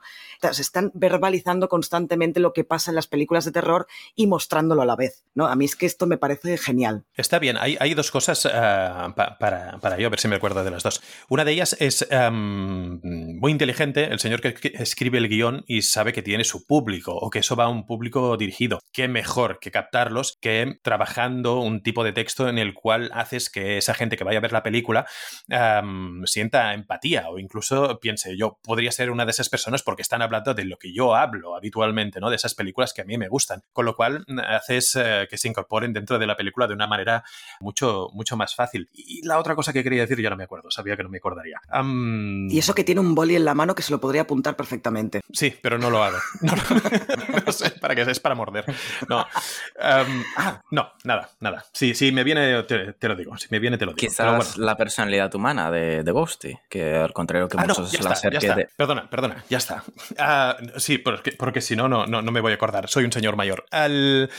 S3: Se están verbalizando constantemente lo que pasa en las películas de terror y mostrándolo a la vez. ¿no? A mí es que esto me parece genial.
S4: Está bien, hay, hay dos cosas pa, para, para, yo, a ver si me acuerdo de las dos. Una de ellas es um, muy inteligente, el señor que escribe el guion y sabe que tiene su público o que eso va a un público dirigido. Qué mejor que captarlos que trabajando un tipo de texto en el cual haces que esa gente que vaya a ver la película um, sienta empatía o incluso piense, yo podría ser una de esas personas porque están hablando de lo que yo hablo habitualmente, ¿no? De esas películas que a mí me gustan. Con lo cual haces uh, que se incorporen dentro de la película de una manera mucho, mucho más fácil. Y la otra cosa que quería decir ya no me acuerdo, sabía que no me acordaría. Um...
S3: Y eso que tiene un boli en la mano que se lo podría apuntar perfectamente.
S4: Sí, pero no lo hago. No, no, no sé, para que es para morder. No. Um, ah, no, nada, nada. Sí, sí, me viene, te, te, lo digo. Si me viene, te lo digo.
S5: Quizás bueno. la personalidad humana de, de, Ghosty, que al contrario que
S4: ah,
S5: muchos
S4: no, ya está, ya está.
S5: de...
S4: Perdona, perdona, ya está. Uh, sí, porque, porque si no, no, no, me voy a acordar. Soy un señor mayor. Al,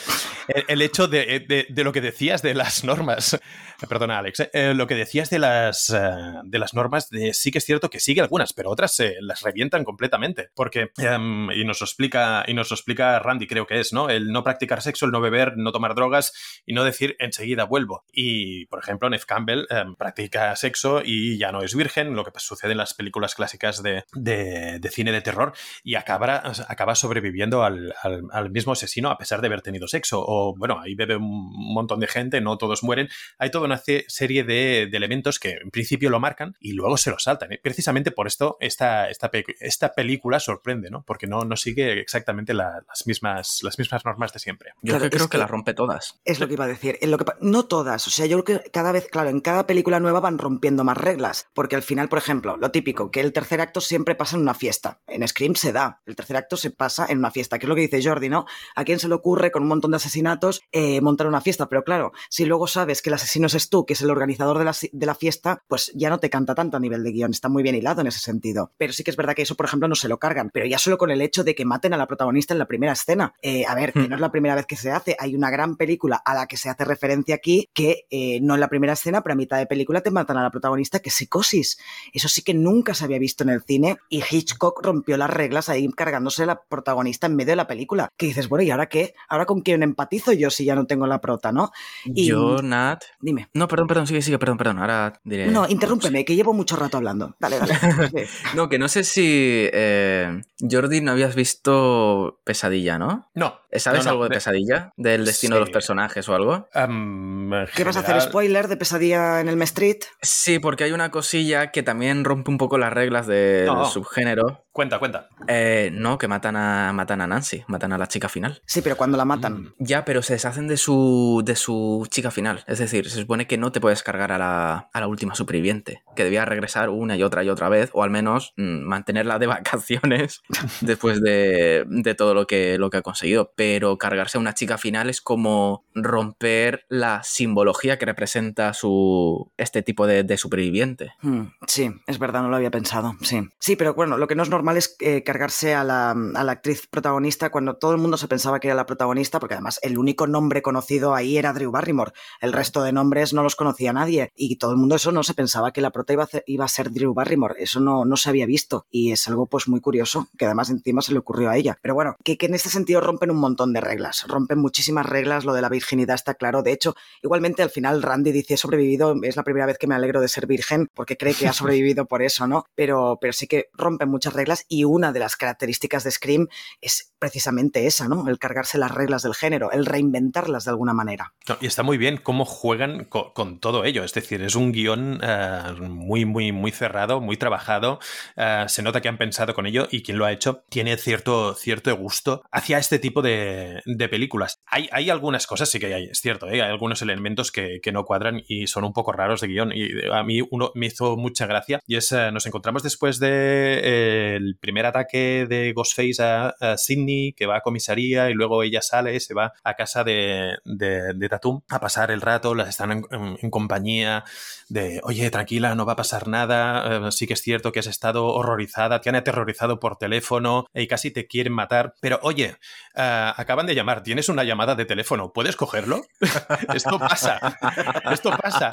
S4: el, el, hecho de, de, de, lo que decías de las normas. Perdona, Alex. Eh, lo que decías de las, uh, de las normas, de, sí que es cierto que sigue algunas, pero otras se las revientan completamente. Porque, um, y nos lo explica, y nos lo explica Randy, creo que es, ¿no? El no practicar sexo, el no beber, no tomar drogas y no decir enseguida vuelvo. Y, por ejemplo, Neve Campbell um, practica sexo y ya no es virgen, lo que sucede en las películas clásicas de, de, de cine de terror, y acaba, acaba sobreviviendo al, al, al, mismo asesino a pesar de haber tenido sexo. O, bueno, ahí bebe un montón de gente, no todos mueren. Hay toda una serie de, de elementos que en principio lo marcan y luego se lo saltan. ¿eh? Precisamente por esto esta, esta, esta película sorprende, ¿no? Porque no, no sigue exactamente la, las, mismas, las mismas normas de siempre.
S5: Yo claro, creo que, que las rompe todas.
S3: Es lo que iba a decir. En lo que, no todas. O sea, yo creo que cada vez, claro, en cada película nueva van rompiendo más reglas. Porque al final, por ejemplo, lo típico, que el tercer acto siempre pasa en una fiesta. En Scream se da. El tercer acto se pasa en una fiesta, que es lo que dice Jordi, ¿no? ¿A quién se le ocurre con un montón de asesinatos eh, montar una fiesta? Pero claro, si luego sabes que el asesino es tú, que es el organizador de la, de la fiesta, pues ya no te canta tanto a nivel de guion. Está muy bien hilado en ese sentido. Pero sí que es verdad que eso, por ejemplo, no se lo cargan. Pero ya solo con el hecho de que maten a la protagonista en la primera escena. Eh, a ver, que no es la primera vez que se hace. Hay una gran película a la que se hace referencia aquí que eh, no en la primera escena, pero a mitad de película te matan a la protagonista, que es psicosis. Eso sí que nunca se había visto en el cine y Hitchcock rompió las reglas ahí cargándose la protagonista en medio de la película. Que dices, bueno, ¿y ahora qué? ¿Ahora con quién empatizo yo si ya no tengo la prota, no?
S5: Y, yo, Nat.
S3: Dime.
S5: No, perdón, perdón, sigue, sigue, perdón, perdón. Ahora diré.
S3: No, interrúmpeme, que llevo mucho rato hablando. Dale, dale.
S5: no, que no sé si. Eh, Jordi, no habías visto Pesadilla, ¿no?
S4: No.
S5: ¿Sabes
S4: no, no,
S5: algo de,
S4: de,
S5: Pesadilla? ¿Del destino
S4: sí.
S5: de los personajes o algo?
S4: Um,
S3: ¿Qué vas a hacer? ¿Spoiler de Pesadilla en el Street?
S5: Sí, porque hay una cosilla que también rompe un poco las reglas
S4: no.
S5: del subgénero.
S4: Cuenta, cuenta.
S5: Eh, no, que matan a, matan a Nancy, matan a la chica final.
S3: Sí, pero cuando la matan.
S5: Mm. Ya, pero se deshacen de su, de su chica final. Es decir, se supone que no te puedes cargar a la, a la última superviviente, que debía regresar una y otra y otra vez, o al menos mmm, mantenerla de vacaciones después de, de, todo lo que, lo que ha conseguido. Pero cargarse a una chica final es como romper la simbología que representa su, este tipo de, de superviviente.
S3: Mm, sí, es verdad, no lo había pensado. Sí, sí pero bueno, lo que no es normal es eh, cargarse a la, a la, actriz protagonista cuando todo el mundo se pensaba que era la protagonista, porque además el único nombre conocido ahí era Drew Barrymore. El resto de nombres no los conocía nadie. Y todo el mundo eso no se pensaba que la prota iba a, hacer, iba a ser Drew Barrymore. Eso no, no se había visto. Y es algo pues muy curioso, que además encima se le ocurrió a ella. Pero bueno, que, que en este sentido rompen un montón de reglas. Rompen muchísimas reglas. Lo de la virginidad está claro. De hecho, igualmente al final Randy dice he sobrevivido. Es la primera vez que me alegro de ser virgen, porque cree que ha sobrevivido por eso, ¿no? Pero, pero sí que rompe muchas reglas y una de las características de Scream es precisamente esa, ¿no? El cargarse las reglas del género, el reinventarlas de alguna manera.
S4: y está muy bien cómo juegan con, todo ello, es decir, es un guion eh, muy, muy, muy cerrado, muy trabajado, eh, se nota que han pensado con ello y quien lo ha hecho tiene cierto, cierto gusto hacia este tipo de, películas. Hay, hay, algunas cosas, sí que hay, es cierto, ¿eh? hay algunos elementos que, no cuadran y son un poco raros de guion y a mí uno me hizo mucha gracia y es, nos encontramos después del primer ataque de Ghostface a, a Sydney, que va a comisaría y luego ella sale, se va a casa de, de, Tatum a pasar el rato, las están en, compañía de, oye, tranquila, no va a pasar nada, eh, sí que es cierto que has estado horrorizada, te han aterrorizado por teléfono y casi te quieren matar, pero oye, eh, acaban de llamar, tienes una llamada de teléfono, ¿puedes cogerlo? Esto pasa, esto pasa.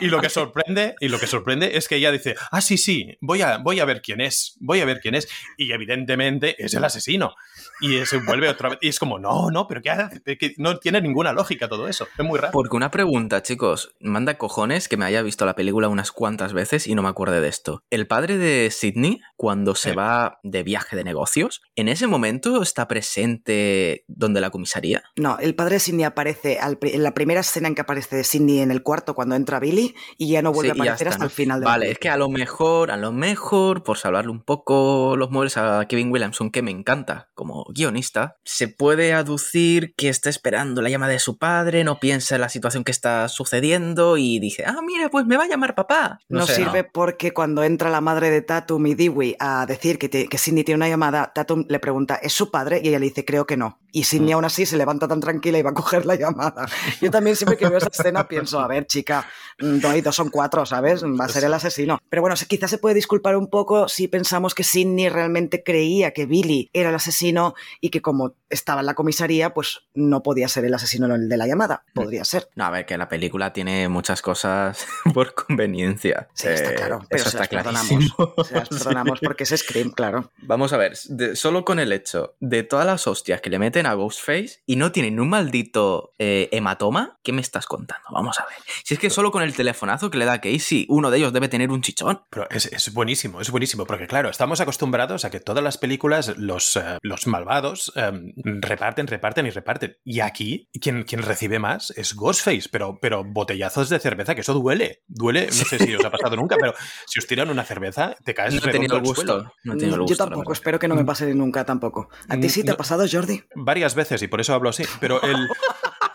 S4: Y, lo, que sorprende, y lo que sorprende es que ella dice, ah, sí, sí, voy a, voy a ver quién es, voy a ver quién es, y evidentemente es el asesino y se vuelve otra vez. Y es como, no, no, pero ¿qué hace? Que no tiene ninguna lógica todo eso. Es muy raro.
S5: Porque una pregunta, chicos. Manda cojones que me haya visto la película unas cuantas veces y no me acuerde de esto. El padre de Sidney, cuando se va de viaje de negocios, ¿en ese momento está presente donde la comisaría?
S3: No, el padre de Sidney aparece en la primera escena en que aparece Sidney en el cuarto cuando entra Billy y ya no vuelve a aparecer hasta el final de
S5: Vale, es que a lo mejor, a lo mejor, por salvarle un poco los muebles a Kevin Williamson, que me encanta como guionista, se puede aducir que está esperando la llamada de su padre, no piensa en la situación que está sucediendo y dice, ah, mira, pues me va a llamar papá.
S3: No, sirve porque cuando entra la madre de Tatum y Dewey a decir que, que Sidney tiene una llamada, Tatum le pregunta, ¿es su padre? Y ella le dice, creo que no. Y Sidney mm. aún así se levanta tan tranquila y va a coger la llamada. Yo también siempre que veo esa escena pienso, a ver, chica, no hay dos, son cuatro, ¿sabes? Va a ser el asesino. Pero bueno, quizás se puede disculpar un poco si pensamos que Sidney realmente creía que Billy era el asesino y que como estaba en la comisaría, pues no podía ser el asesino de la llamada. Mm. Podría ser.
S5: No, a ver, que la película tiene muchas cosas por conveniencia.
S3: Sí, está eh, claro. Pero eso está
S5: clarísimo.
S3: Perdonamos, perdonamos porque es Scream, claro.
S5: Vamos a ver, solo con el hecho de todas las hostias que le meten a Ghostface y no tienen un maldito eh, hematoma, ¿qué me estás contando? Vamos a ver. Si es que solo con el telefonazo que le da Casey, uno de ellos debe tener un chichón.
S4: Pero es, buenísimo, es buenísimo, porque claro, estamos acostumbrados a que todas las películas, los, eh, los malvados, em, reparten, reparten y reparten. Y aquí, quien, quien recibe más es Ghostface, pero, pero botellazos de cerveza, que eso duele. Duele, no sé si os ha pasado nunca, pero si os tiran una cerveza, te caes
S5: no he tenido gusto. No he
S3: Yo tampoco, espero que no me pase nunca tampoco. ¿A ti sí te ha pasado, Jordi?
S4: Varias veces, y por eso hablo así, pero el,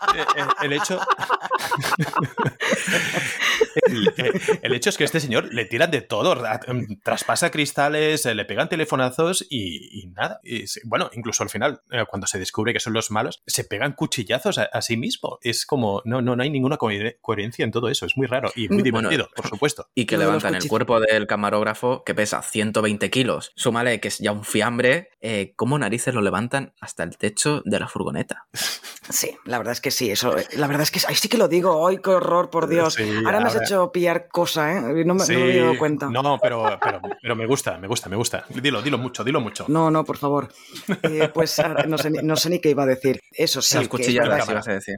S4: el hecho... el, hecho es que este señor le tiran de todo, em, traspasa cristales, eh, le pegan telefonazos y, nada. Y, bueno, incluso al final, eh, cuando se descubre que son los malos, se pegan cuchillazos a, sí mismo. Es como, no, no, no hay ninguna coherencia en todo eso. Es muy raro y muy divertido, por supuesto.
S5: Y que levantan el cuerpo del camarógrafo que pesa 120 kilos. Súmale que es ya un fiambre. Eh, ¿Cómo narices lo levantan hasta el techo de la furgoneta?
S3: Sí, la verdad es que sí. Eso, la verdad es que ahí sí que lo digo. ¡Ay, qué horror, por Dios! Ahora me has hecho pillar cosa, ¿eh? No me, he dado cuenta.
S4: No, pero, pero, me gusta, me gusta, me gusta. Dilo, dilo mucho, dilo mucho.
S3: No, no, por favor. Eh, pues no sé, no sé, ni qué iba a decir. Eso sí.
S5: Las cuchilladas, ibas a decir.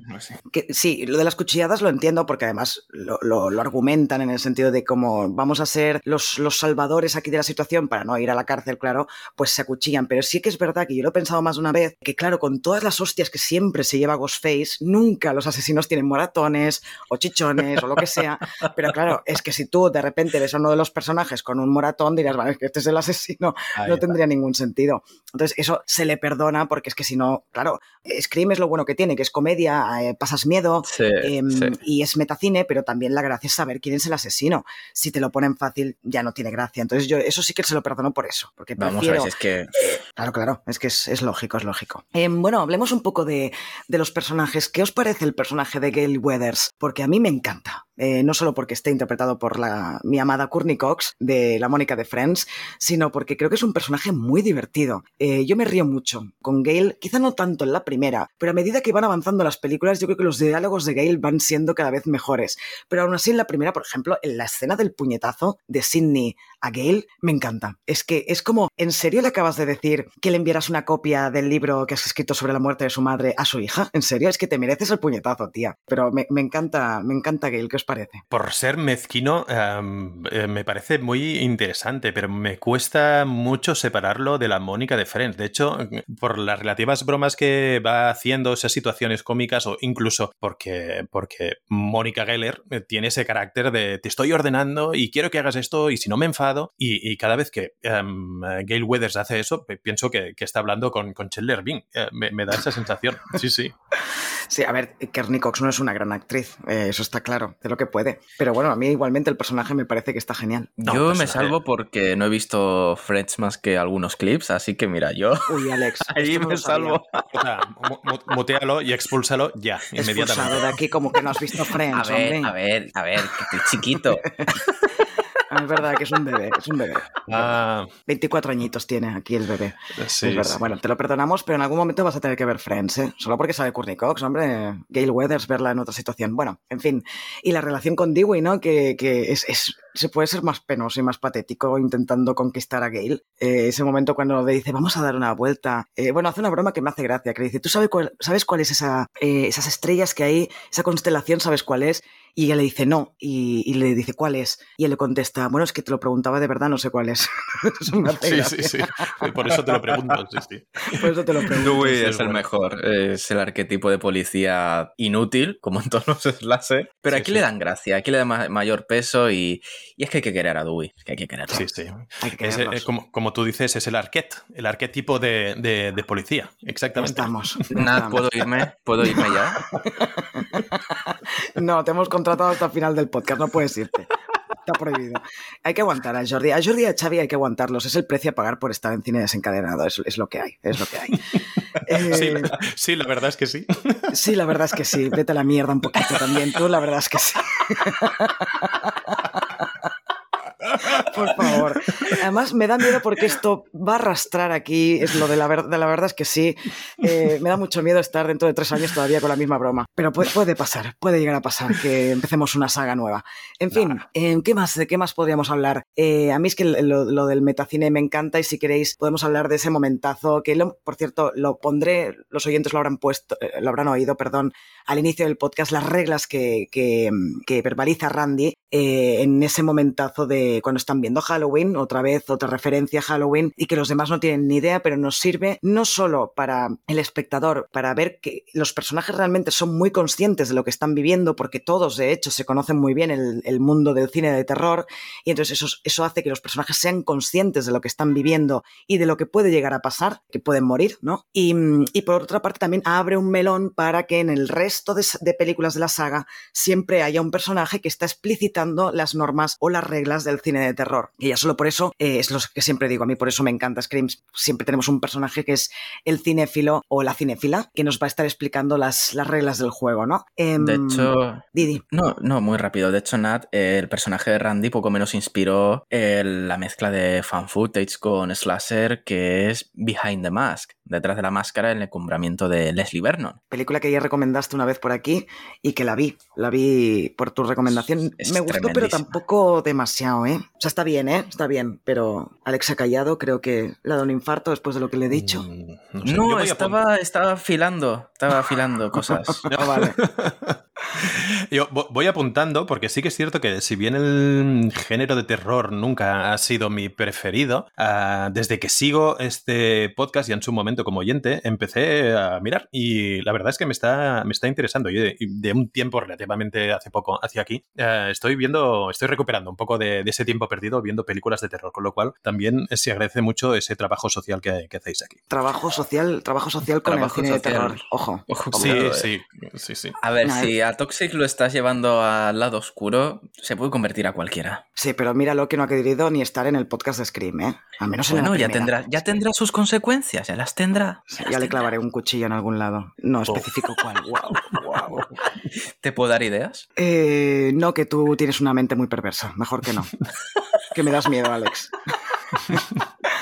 S3: sí, lo de las cuchilladas lo entiendo porque además lo, lo, argumentan en el sentido de cómo vamos a ser los, los salvadores aquí de la situación para no ir a la cárcel, claro, pues se acuchillan. Pero sí que es verdad que yo lo he pensado más de una vez, que claro, con todas las hostias que siempre se lleva Ghostface, nunca los asesinos tienen moratones o chichones o lo que sea. Pero claro, es que si tú de repente eres uno de los personajes con un moratón, dirás, vale, que este es el asesino, no tendría ningún sentido. Entonces, eso se le perdona porque es que si no, claro, Scream es lo bueno que tiene, que es comedia, eh, pasas miedo em, y es metacine, pero también la gracia es saber quién es el asesino. Si te lo ponen fácil, ya no tiene gracia. Entonces, yo eso sí que se lo perdono por eso. Porque
S5: Vamos a ver, es que.
S3: Claro, claro, es que es, lógico, es lógico. Em, bueno, hablemos un poco de, de los personajes. ¿Qué os parece el personaje de Gail Weathers? Porque a mí me encanta. Eh, no solo porque esté interpretado por la, mi amada Courtney Cox de la Mónica de Friends, sino porque creo que es un personaje muy divertido. Eh, yo me río mucho con Gail, quizá no tanto en la primera, pero a medida que van avanzando las películas, yo creo que los diálogos de Gail van siendo cada vez mejores. Pero aún así, en la primera, por ejemplo, en la escena del puñetazo de Sidney a Gail, me encanta. Es que es como, ¿en serio le acabas de decir que le enviaras una copia del libro que has escrito sobre la muerte de su madre a su hija? ¿En serio? Es que te mereces el puñetazo, tía. Pero me, encanta, me encanta Gail, ¿qué os parece?
S4: Por ser mezquino, um, eh, me parece muy interesante, pero me cuesta mucho separarlo de la Mónica de Friends. De hecho, por las relativas bromas que va haciendo, esas situaciones cómicas, o incluso porque, porque Mónica Geller tiene ese carácter de te estoy ordenando y quiero que hagas esto y si no me enfado. Y, y cada vez que um, Gail Weathers hace eso, pienso que, que está hablando con, con Chandler Bing. Eh, me, me, da esa sensación. Sí, sí.
S3: Sí, a ver, Kearney Cox no es una gran actriz, eh, eso está claro, de lo que puede. Pero bueno, a mí igualmente el personaje me parece que está genial.
S5: No, yo me salvo porque no he visto Friends más que algunos clips, así que mira, yo.
S3: Uy, Alex.
S5: Ahí me salvo.
S4: O sea, mutealo y expúlsalo ya, inmediatamente.
S3: Expulsado de aquí como que no has visto Friends,
S5: a ver,
S3: hombre.
S5: A ver, a ver, que estoy chiquito.
S3: Es verdad que es un bebé, es un bebé.
S4: Ah.
S3: 24 añitos tiene aquí el bebé.
S4: Sí,
S3: es verdad.
S4: sí.
S3: Bueno, te lo perdonamos, pero en algún momento vas a tener que ver Friends, ¿eh? Solo porque sabe Courtney Cox, hombre. Gail Weathers, verla en otra situación. Bueno, en fin. Y la relación con Dewey, ¿no? Que, que es, es, se puede ser más penoso y más patético intentando conquistar a Gail. Eh, ese momento cuando le dice, vamos a dar una vuelta. Eh, bueno, hace una broma que me hace gracia, que le dice, ¿tú sabes cuál, sabes cuál es esa, eh, esas estrellas que hay, esa constelación, sabes cuál es? Y ella le dice no, y, y, le dice ¿cuál es? Y él le contesta, bueno, es que te lo preguntaba de verdad, no sé cuál es.
S4: sí, sí, sí. Por eso te lo pregunto, sí, sí.
S3: Por eso te lo pregunto.
S5: Dewey
S4: Sí,
S5: es
S4: es
S5: el
S4: bueno.
S5: mejor, es el arquetipo de policía inútil, como en todos los slasher, pero
S4: Sí,
S5: aquí
S4: sí.
S5: le dan gracia, aquí le dan ma- mayor peso y, y es que hay que querer a Dewey, es que hay que quererlo.
S4: Sí, sí.
S3: Hay que
S4: Es, eh, como, como tú dices, es el arquet, el arquetipo de, de, de policía. Exactamente.
S3: estamos. ya
S5: Nat,
S3: estamos.
S5: ¿puedo irme? ¿Puedo irme ya?
S3: No, te hemos contratado hasta el final del podcast, no puedes irte. Está prohibido. Hay que aguantar a Jordi. A Jordi y a Xavi hay que aguantarlos. Es el precio a pagar por estar en cine desencadenado. Es, es lo que hay. Es lo que hay. Eh,
S4: Sí, sí, la verdad es que sí.
S3: sí, la verdad es que sí. Vete a la mierda un poquito también. Tú, la verdad es que sí. Por favor. Además, me da miedo porque esto va a arrastrar aquí. Es lo de la, ver- de la verdad es que sí. Eh, me da mucho miedo estar dentro de tres años todavía con la misma broma. Pero puede, puede pasar, puede llegar a pasar que empecemos una saga nueva. En fin, eh, ¿qué más, ¿de qué más podríamos hablar? Eh, a mí es que lo, lo del metacine me encanta y si queréis podemos hablar de ese momentazo que, lo- por cierto, lo pondré, los oyentes lo habrán puesto, eh, lo habrán oído, perdón, al inicio del podcast, las reglas que, que, que verbaliza Randy eh, en ese momentazo de cuando están viendo Halloween, otra vez otra referencia a Halloween, y que los demás no tienen ni idea, pero nos sirve no solo para el espectador, para ver que los personajes realmente son muy conscientes de lo que están viviendo, porque todos, de hecho, se conocen muy bien el, el mundo del cine de terror, y entonces eso, eso hace que los personajes sean conscientes de lo que están viviendo y de lo que puede llegar a pasar, que pueden morir, ¿no? Y, y por otra parte también abre un melón para que en el resto de, de películas de la saga siempre haya un personaje que está explicitando las normas o las reglas del cine de terror. Y ya solo por eso eh, es lo que siempre digo, a mí por eso me encanta Scream. Siempre tenemos un personaje que es el cinéfilo o la cinéfila que nos va a estar explicando las, las reglas del juego, ¿no? Em,
S5: De hecho,
S3: Didi.
S5: no, no, muy rápido. De hecho, Nat, eh, el personaje de Randy poco menos inspiró eh, la mezcla de fan footage con slasher que es Behind the Mask, detrás de la máscara, el encumbramiento de Leslie Vernon.
S3: Película que ya recomendaste una vez por aquí y que la vi. La vi por tu recomendación.
S5: Es
S3: Me gustó, pero tampoco demasiado, ¿eh? O sea, está bien, ¿eh? Está bien, pero Alex ha callado. Creo que le ha dado un infarto después de lo que le he dicho.
S4: Mm, no, sé,
S5: No, estaba, estaba afilando, estaba afilando cosas.
S3: Ah, vale.
S4: Yo vo- voy apuntando porque sí que es cierto que si bien el género de terror nunca ha sido mi preferido, ah, desde que sigo este podcast y en su momento como oyente empecé a mirar y la verdad es que me está, me está interesando. Yo de, de un tiempo relativamente hace poco hacia aquí ah, estoy viendo, estoy recuperando un poco de, de ese tiempo perdido viendo películas de terror, con lo cual también se agradece mucho ese trabajo social que, que hacéis aquí.
S3: Trabajo social, trabajo social con
S5: Trabajo
S3: el cine
S5: social.
S3: de terror. Ojo.
S5: Ojo,
S4: Sí,
S5: eh.
S4: sí, sí, sí.
S5: A ver,
S3: Nah,
S5: si a Toxic lo estás llevando al lado oscuro, se puede convertir a cualquiera.
S3: Sí, pero míralo que no ha querido ni estar en el podcast de Scream, ¿eh? Al menos en
S5: Bueno,
S3: la
S5: ya
S3: primera.
S5: tendrá, ya tendrá sus consecuencias, ya las tendrá.
S3: Sí, ya le clavaré un cuchillo en algún lado. No especifico cuál.
S4: Wow, wow.
S5: ¿Te puedo dar ideas?
S3: Eh, no, que tú tienes una mente muy perversa. Mejor que no. que me das miedo, Alex.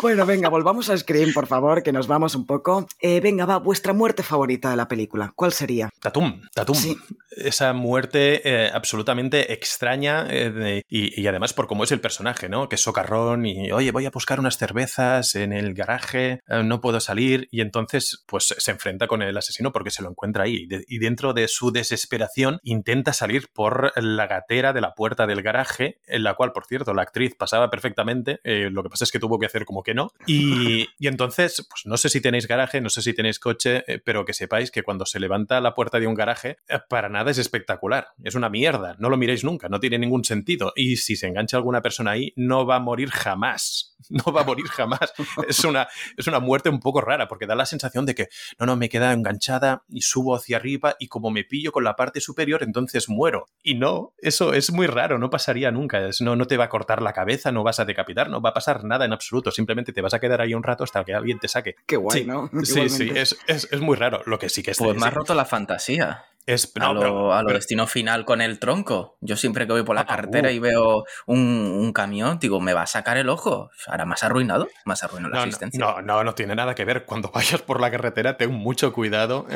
S3: Bueno, venga, volvamos a Scream, por favor, que nos vamos un poco. Eh, venga, va, vuestra muerte favorita de la película. ¿Cuál sería?
S4: Tatum, Tatum.
S3: Sí.
S4: Esa muerte eh, absolutamente extraña eh, de- y, y además por cómo es el personaje, ¿no? Que es socarrón y, oye, voy a buscar unas cervezas en el garaje, no puedo salir y entonces pues se enfrenta con el asesino porque se lo encuentra ahí De- y dentro de su desesperación intenta salir por la gatera de la puerta del garaje, en la cual, por cierto, la actriz pasaba perfectamente, lo que pasa es que tuvo que hacer como que no y, y entonces, pues no sé si tenéis garaje, no sé si tenéis coche, eh, pero que sepáis que cuando se levanta la puerta de un garaje, eh, para nada es espectacular. Es una mierda. No lo miréis nunca. No tiene ningún sentido. Y si se engancha alguna persona ahí, no va a morir jamás. No va a morir jamás. Es una, es una muerte un poco rara porque da la sensación de que no, no, me queda enganchada y subo hacia arriba y como me pillo con la parte superior, entonces muero. Y no, eso es muy raro. No pasaría nunca. No, no te va a cortar la cabeza, no vas a decapitar, no va a pasar nada en absoluto. Simplemente te vas a quedar ahí un rato hasta que alguien te saque.
S3: Qué guay,
S4: Sí,
S3: ¿no?
S4: Sí, sí, es, es, es muy raro. Lo que sí que es.
S5: Pues me ha roto la fantasía.
S4: es
S5: a lo,
S4: pero-
S5: a lo
S4: pero-
S5: destino final con el tronco. Yo siempre que voy por la
S4: Ah,
S5: carretera
S4: uh.
S5: y veo un, un camión, digo, me va a sacar el ojo. Ahora más arruinado, más arruinado la
S4: No, no,
S5: existencia.
S4: no, no, no tiene nada que ver. Cuando vayas por la carretera, ten mucho cuidado.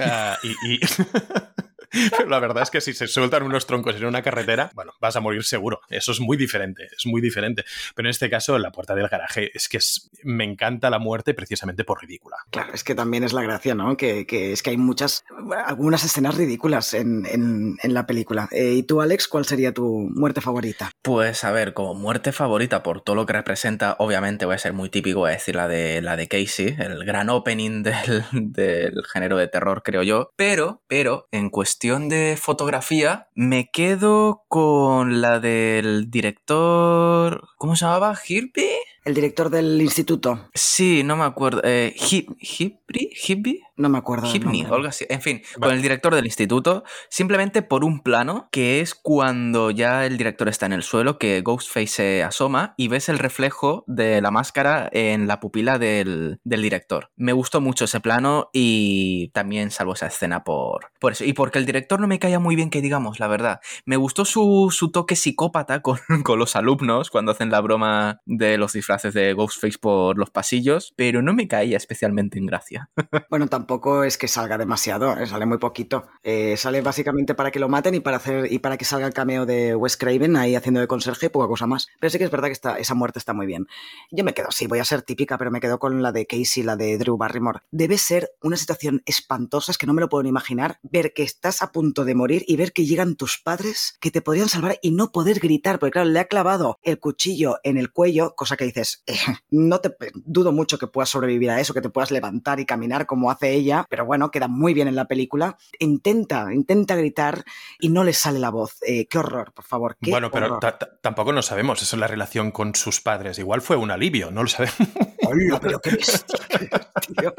S4: y, y- Pero la verdad es que si se sueltan unos troncos en una carretera, bueno, vas a morir seguro. Eso es muy diferente, es muy diferente. Pero en este caso, la puerta del garaje es que es- me encanta la muerte precisamente por ridícula.
S3: Claro, es que también es la gracia, ¿no? Que, que es que hay muchas, algunas escenas ridículas en, en- en la película. Eh, ¿Y tú, Alex, cuál sería tu muerte favorita?
S5: Pues a ver, como muerte favorita por todo lo que representa, obviamente voy a ser muy típico, voy a decir la de la de Casey, el gran opening del, del género de terror, creo yo. Pero, pero, en cuestión de fotografía, me quedo con la del director. ¿Cómo se llamaba? ¿Hirby?
S3: El director del instituto.
S5: Sí, no me acuerdo. Eh, Hip, Hipri,
S3: No me acuerdo. del
S5: Hipney,
S3: nombre.
S5: o algo así. En fin, con el director del instituto, simplemente por un plano, que es cuando ya el director está en el suelo, que Ghostface se asoma y ves el reflejo de la máscara en la pupila del, del director. Me gustó mucho ese plano y también salvo esa escena por, por eso. Y porque el director no me caía muy bien, que digamos, la verdad. Me gustó su, su toque psicópata con, con los alumnos cuando hacen la broma de los disfraces de Ghostface por los pasillos, pero no me caía especialmente en gracia.
S3: Bueno, tampoco es que salga demasiado, eh, sale muy poquito. Eh, sale básicamente para que lo maten y para hacer y para que salga el cameo de Wes Craven ahí haciendo de conserje y poca cosa más. Pero sí que es verdad que está, esa muerte está muy bien. Yo me quedo, sí, voy a ser típica, pero me quedo con la de Casey, la de Drew Barrymore. Debe ser una situación espantosa, es que no me lo puedo ni imaginar, ver que estás a punto de morir y ver que llegan tus padres que te podrían salvar y no poder gritar, porque claro, le ha clavado el cuchillo en el cuello, cosa que dices, eh, no te dudo mucho que puedas sobrevivir a eso, que te puedas levantar y caminar como hace ella, pero bueno, queda muy bien en la película. Intenta, intenta gritar y no le sale la voz. Eh, qué horror, por favor. Qué
S4: Bueno, pero
S3: horror.
S4: tampoco no sabemos eso es la relación con sus padres. Igual fue un alivio, no lo sabemos.
S3: Hola, pero qué bestia, tío.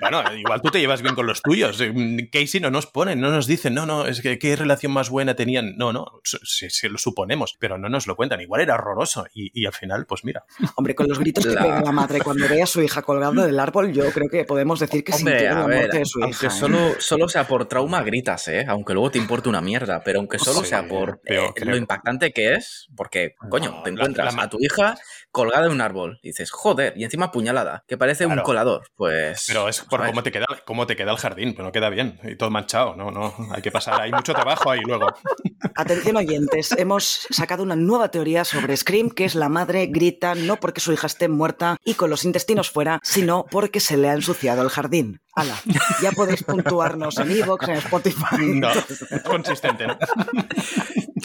S4: bueno, igual tú te llevas bien con los tuyos. Eh, Casey no nos pone, no nos dicen, no, no, es que qué relación más buena tenían. No, no, sí, sí lo suponemos, pero no nos lo cuentan. Igual era horroroso y, y al final, pues mira.
S3: Hombre, con los gritos que
S5: La-
S3: pega la madre cuando ve a su hija colgada del árbol, yo creo que podemos decir que
S5: Hombre,
S3: sintieron
S5: a
S3: la
S5: ver,
S3: muerte de su
S5: aunque
S3: hija. ¿eh?
S5: solo, solo sea por trauma, gritas, ¿eh? Aunque luego te importe una mierda, pero aunque solo
S4: Sí,
S5: sea por eh, lo impactante que es, porque, coño,
S4: No,
S5: te encuentras
S4: la
S5: a tu hija colgada en un árbol y dices, joder, y encima apuñalada, que parece un colador. Pues.
S4: Pero es por cómo te queda, cómo te queda el jardín, pero no queda bien. Y todo manchado, no, no. Hay que pasar, hay mucho trabajo ahí luego.
S3: Atención oyentes, hemos sacado una nueva teoría sobre Scream, que es la madre grita no porque su hija esté muerta y con los intestinos fuera, sino porque se le ha ensuciado el jardín. Hala, ya podéis puntuarnos en Evox, en Spotify.
S4: No, es consistente, ¿no?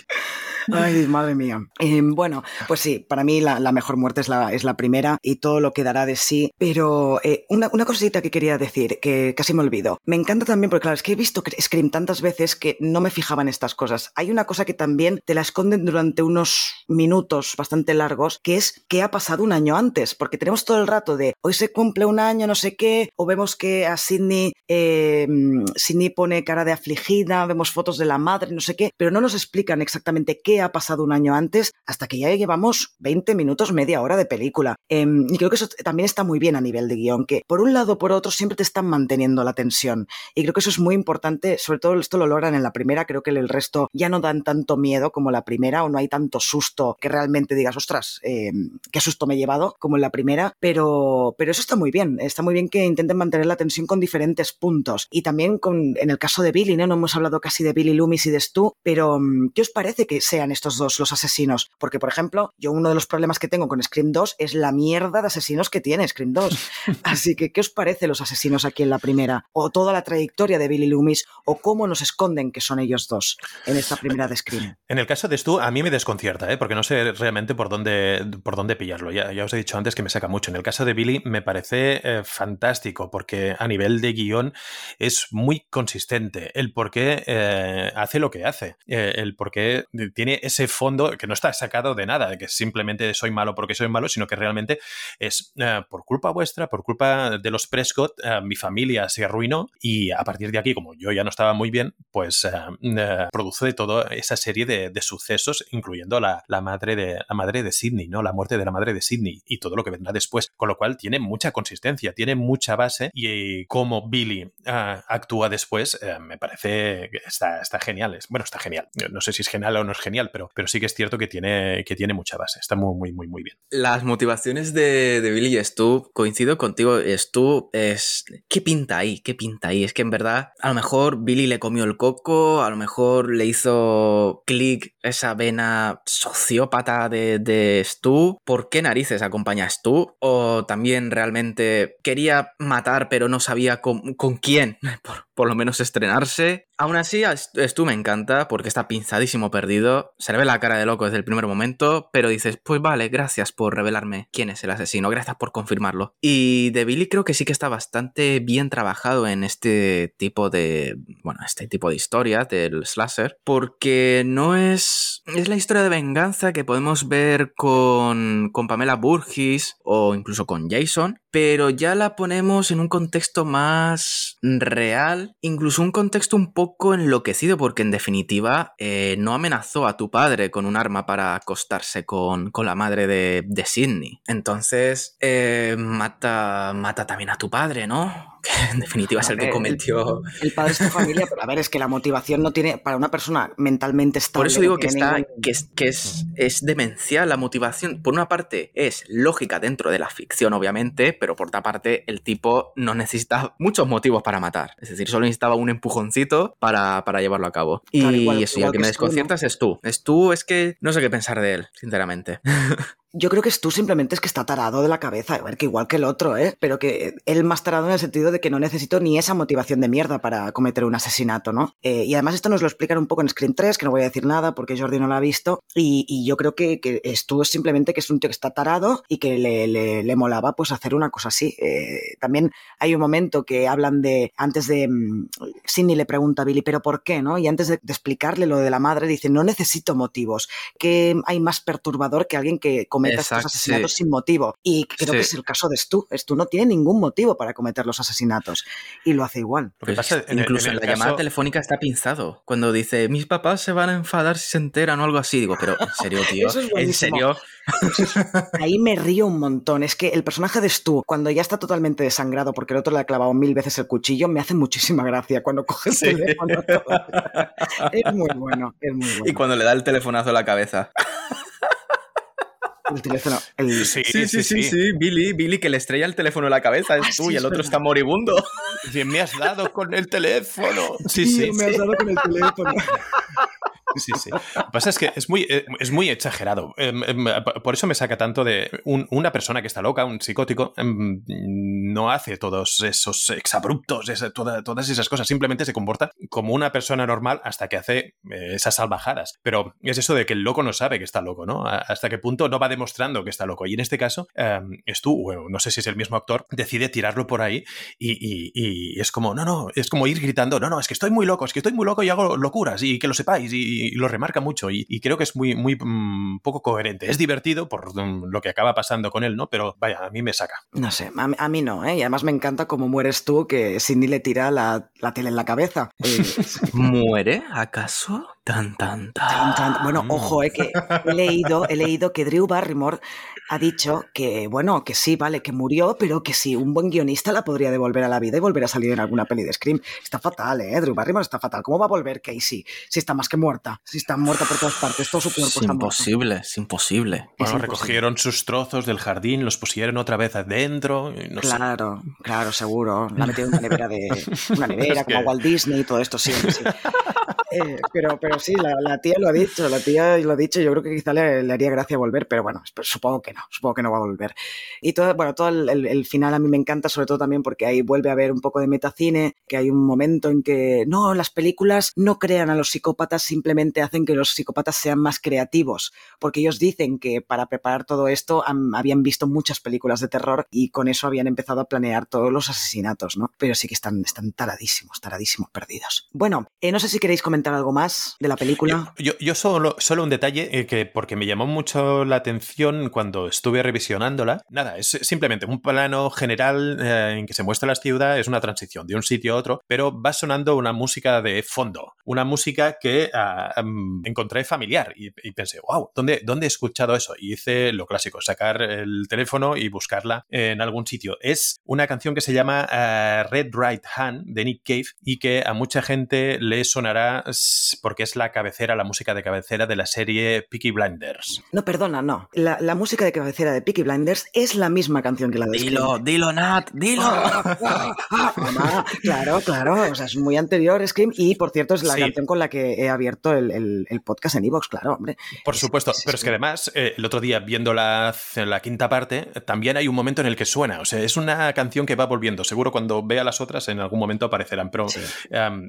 S3: Ay, madre mía. Eh, bueno, pues sí, para mí la, la mejor muerte es la, es la primera y todo lo que dará de sí. Pero eh, una, una cosita que quería decir, que casi me olvido. Me encanta también, porque claro, es que he visto Scream tantas veces que no me fijaba en estas cosas. Hay una cosa que también te la esconden durante unos minutos bastante largos, que es que ha pasado un año antes, porque tenemos todo el rato de hoy se cumple un año, no sé qué, o vemos que a Sidney, eh, Sidney pone cara de afligida, vemos fotos de la madre, no sé qué, pero no nos explican exactamente qué ha pasado un año antes hasta que ya llevamos 20 minutos, media hora de película. Em, y creo que eso también está muy bien a nivel de guion, que por un lado o por otro siempre te están manteniendo la tensión. Y creo que eso es muy importante, sobre todo esto lo logran en la primera, creo que el resto ya no dan tanto miedo como la primera o no hay tanto susto que realmente digas, ostras, em, qué susto me he llevado como en la primera, pero, pero eso está muy bien, está muy bien que intenten mantener la tensión con diferentes puntos. Y también con, en el caso de Billy, ¿no? no hemos hablado casi de Billy Loomis y de Stu, pero mm, ¿qué os parece que sean estos dos los asesinos? Porque, por ejemplo, yo uno de los problemas que tengo con Scream 2 es la mierda de asesinos que tiene Scream 2. Así que, ¿qué os parece los asesinos aquí en la primera? O toda la trayectoria de Billy Loomis, o cómo nos esconden que son ellos dos en esta primera de Scream.
S4: En el caso de Stu, a mí me desconcierta, ¿eh? porque no sé realmente por dónde, por dónde pillarlo. Ya, ya os he dicho antes que me saca mucho. En el caso de Billy, me parece eh, fantástico, porque a nivel de guion es muy consistente. El por qué eh, hace lo que hace. Eh, el por qué tiene ese fondo que no está sacado de nada, que simplemente soy malo porque soy malo, sino que realmente es por culpa vuestra, por culpa de los Prescott, mi familia se arruinó y a partir de aquí, como yo ya no estaba muy bien, pues produce toda esa serie de, sucesos, incluyendo la, la, madre de, la madre de Sidney, ¿no? La muerte de la madre de Sidney y todo lo que vendrá después. Con lo cual tiene mucha consistencia, tiene mucha base y como Billy uh, actúa después, uh, me parece que está, está genial. Bueno, está genial. No sé si es genial o no es genial, pero, pero sí que es cierto que tiene, que tiene mucha base. Está muy, muy, muy, muy bien.
S5: Las motivaciones de, Billy y Stu, coincido contigo, Stu es... ¿Qué pinta ahí? ¿Qué pinta ahí? Es que en verdad, a lo mejor Billy le comió el coco, a lo mejor le hizo clic esa vena sociópata de, de Stu. ¿Por qué narices acompaña a Stu? O también realmente quería matar pero no sabía con, con quién, por, por, lo menos estrenarse. Aún así, Stu me encanta porque está pinzadísimo perdido, se le ve la cara de loco desde el primer momento, pero dices, pues vale, gracias por revelarme quién es el asesino, gracias por confirmarlo. Y de Billy creo que sí que está bastante bien trabajado en este tipo de, bueno, este tipo de historias del slasher, porque no es, es la historia de venganza que podemos ver con, con Pamela Burgis o incluso con Jason, pero ya la ponemos en un contexto más real, incluso un contexto un poco enloquecido, porque en definitiva eh, no amenazó a tu padre con un arma para acostarse con, con la madre de, de Sidney. Entonces, eh, mata, mata también a tu padre, ¿no? Que en definitiva es el que cometió.
S3: El, el, padre es tu familia, pero a ver, es que la motivación no tiene, para una persona mentalmente estable.
S5: Por eso digo que, está, ningún... que, es, que es, es, demencial la motivación. Por una parte, es lógica dentro de la ficción, obviamente, pero por otra parte, el tipo no necesita muchos motivos para matar. Es decir, solo necesitaba un empujoncito para, para llevarlo a cabo. Y igual, eso, igual y el que, que me desconciertas es tú. Es tú, es que no sé qué pensar de él, sinceramente.
S3: Yo creo que tú simplemente es que está tarado de la cabeza, a ver, que igual que el otro, ¿eh? Pero que él más tarado en el sentido de que no necesito ni esa motivación de mierda para cometer un asesinato, ¿no? Eh, y además esto nos lo explican un poco en Screen 3, que no voy a decir nada porque Jordi no lo ha visto, y, y yo creo que, que tú es simplemente que es un tío que está tarado y que le, le, le molaba pues hacer una cosa así. Eh, también hay un momento que hablan de, antes de, um, Sidney le pregunta a Billy, pero ¿por qué, no? Y antes de, de explicarle lo de la madre, dice, no necesito motivos, que hay más perturbador que alguien que cometa Exacto, estos asesinatos sí. sin motivo. Y creo sí. que es el caso de Stu. Stu no tiene ningún motivo para cometer los asesinatos y lo hace igual.
S5: Lo que pasa, en Incluso en, en la caso... llamada telefónica está pinzado. Cuando dice, mis papás se van a enfadar si se enteran o algo así. Digo, pero en serio, tío.
S3: es
S5: ¿En serio?
S3: Ahí me río un montón. Es que el personaje de Stu, cuando ya está totalmente desangrado porque el otro le ha clavado mil veces el cuchillo, me hace muchísima gracia cuando coge el teléfono. es muy bueno, es muy bueno.
S5: Y cuando le da el telefonazo a la cabeza.
S3: El teléfono. El...
S5: Sí, sí, sí, sí, sí, Billy, Billy, que le estrella el teléfono en la cabeza, es ah, tú, sí, y el otro verdad. está moribundo.
S4: me has dado con el teléfono.
S3: Sí, sí. Me has dado con el teléfono.
S4: Sí, sí. Lo que pasa es que es muy, eh, es muy exagerado. Em, em, por eso me saca tanto de un, una persona que está loca, un psicótico, em, no hace todos esos exabruptos, esa, toda, todas esas cosas. Simplemente se comporta como una persona normal hasta que hace eh, esas salvajadas. Pero es eso de que el loco no sabe que está loco, ¿no? Hasta qué punto no va demostrando que está loco. Y en este caso, es tú, bueno, no sé si es el mismo actor, decide tirarlo por ahí y, y, y, es como, no, no, es como ir gritando, no, no, es que estoy muy loco, es que estoy muy loco y hago locuras y que lo sepáis y y, lo remarca mucho y, creo que es muy, muy mm, poco coherente. Es divertido por mm, lo que acaba pasando con él, ¿no? Pero vaya, a mí me saca.
S3: No sé, a, mí no, ¿eh? Y además me encanta cómo mueres tú que Cindy le tira la, tele en la cabeza.
S5: ¿Muere acaso? Tan, tan, tan.
S3: Bueno, ojo, eh, que he leído, he leído que Drew Barrymore ha dicho que, bueno, que sí, vale, que murió, pero que sí, un buen guionista la podría devolver a la vida y volver a salir en alguna peli de Scream. Está fatal, ¿eh? Drew Barrymore está fatal. ¿Cómo va a volver Casey si está más que muerta? Si está muerta por todas partes, todo su cuerpo
S5: es imposible, Es imposible,
S4: Bueno, recogieron sus trozos del jardín, los pusieron otra vez adentro.
S3: claro, claro, seguro. La metieron en una nevera de una nevera, como Walt Disney y todo esto, sí, sí. Eh, pero, pero sí, la, tía lo ha dicho, la tía lo ha dicho, yo creo que quizá le, haría gracia volver, pero bueno, supongo que no, supongo que no va a volver. Y todo, bueno, todo el, final a mí me encanta, sobre todo también porque ahí vuelve a haber un poco de metacine, que hay un momento en que no, las películas no crean a los psicópatas, simplemente hacen que los psicópatas sean más creativos, porque ellos dicen que para preparar todo esto habían visto muchas películas de terror y con eso habían empezado a planear todos los asesinatos, ¿no? Pero sí que están, están taradísimos, taradísimos perdidos. Bueno, eh, no sé si queréis comentar algo más de la película?
S4: Yo, solo, solo un detalle eh, que porque me llamó mucho la atención cuando estuve revisionándola. Nada, es simplemente un plano general eh, en que se muestra la ciudad, es una transición de un sitio a otro, pero va sonando una música de fondo, una música que ah, encontré familiar y, pensé, wow, ¿dónde, ¿dónde he escuchado eso? Y hice lo clásico, sacar el teléfono y buscarla en algún sitio. Es una canción que se llama ah, Red Right Hand de Nick Cave y que a mucha gente le sonará porque es la cabecera, la música de cabecera de la serie Peaky Blinders.
S3: No, perdona, no. La, música de cabecera de Peaky Blinders es la misma canción que la de
S5: Dilo, dilo, Nat, dilo.
S3: claro, claro. O sea, es muy anterior Scream y, por cierto, es la canción con la que he abierto el, podcast en Evox, claro, hombre.
S4: Por supuesto, pero es que además, eh, el otro día, viendo la, la quinta parte, también hay un momento en el que suena. O sea, es una canción que va volviendo. Seguro cuando vea las otras en algún momento aparecerán, pero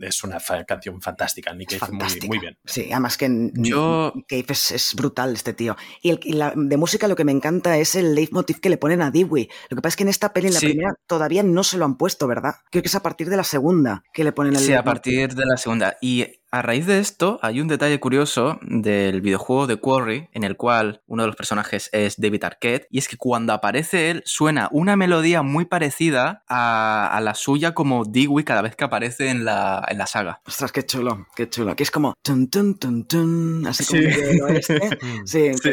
S4: es una canción fantástica. Nick muy, bien.
S3: Sí, además que yo... Cave es, brutal este tío. Y, el, la, de música lo que me encanta es el leitmotiv que le ponen a Dewey. Lo que pasa es que en esta peli, en la primera, todavía no se lo han puesto, ¿verdad? Creo que es a partir de la segunda que le ponen el
S5: Sí, a partir de la segunda. Y a raíz de esto, hay un detalle curioso del videojuego de Quarry, en el cual uno de los personajes es David Arquette, y es que cuando aparece él, suena una melodía muy parecida a, la suya como Dewey cada vez que aparece en la, en la saga.
S3: Ostras, qué chulo, qué chulo. Que es como tun, tun, tun, tun, así como sí. oeste. Sí, sí.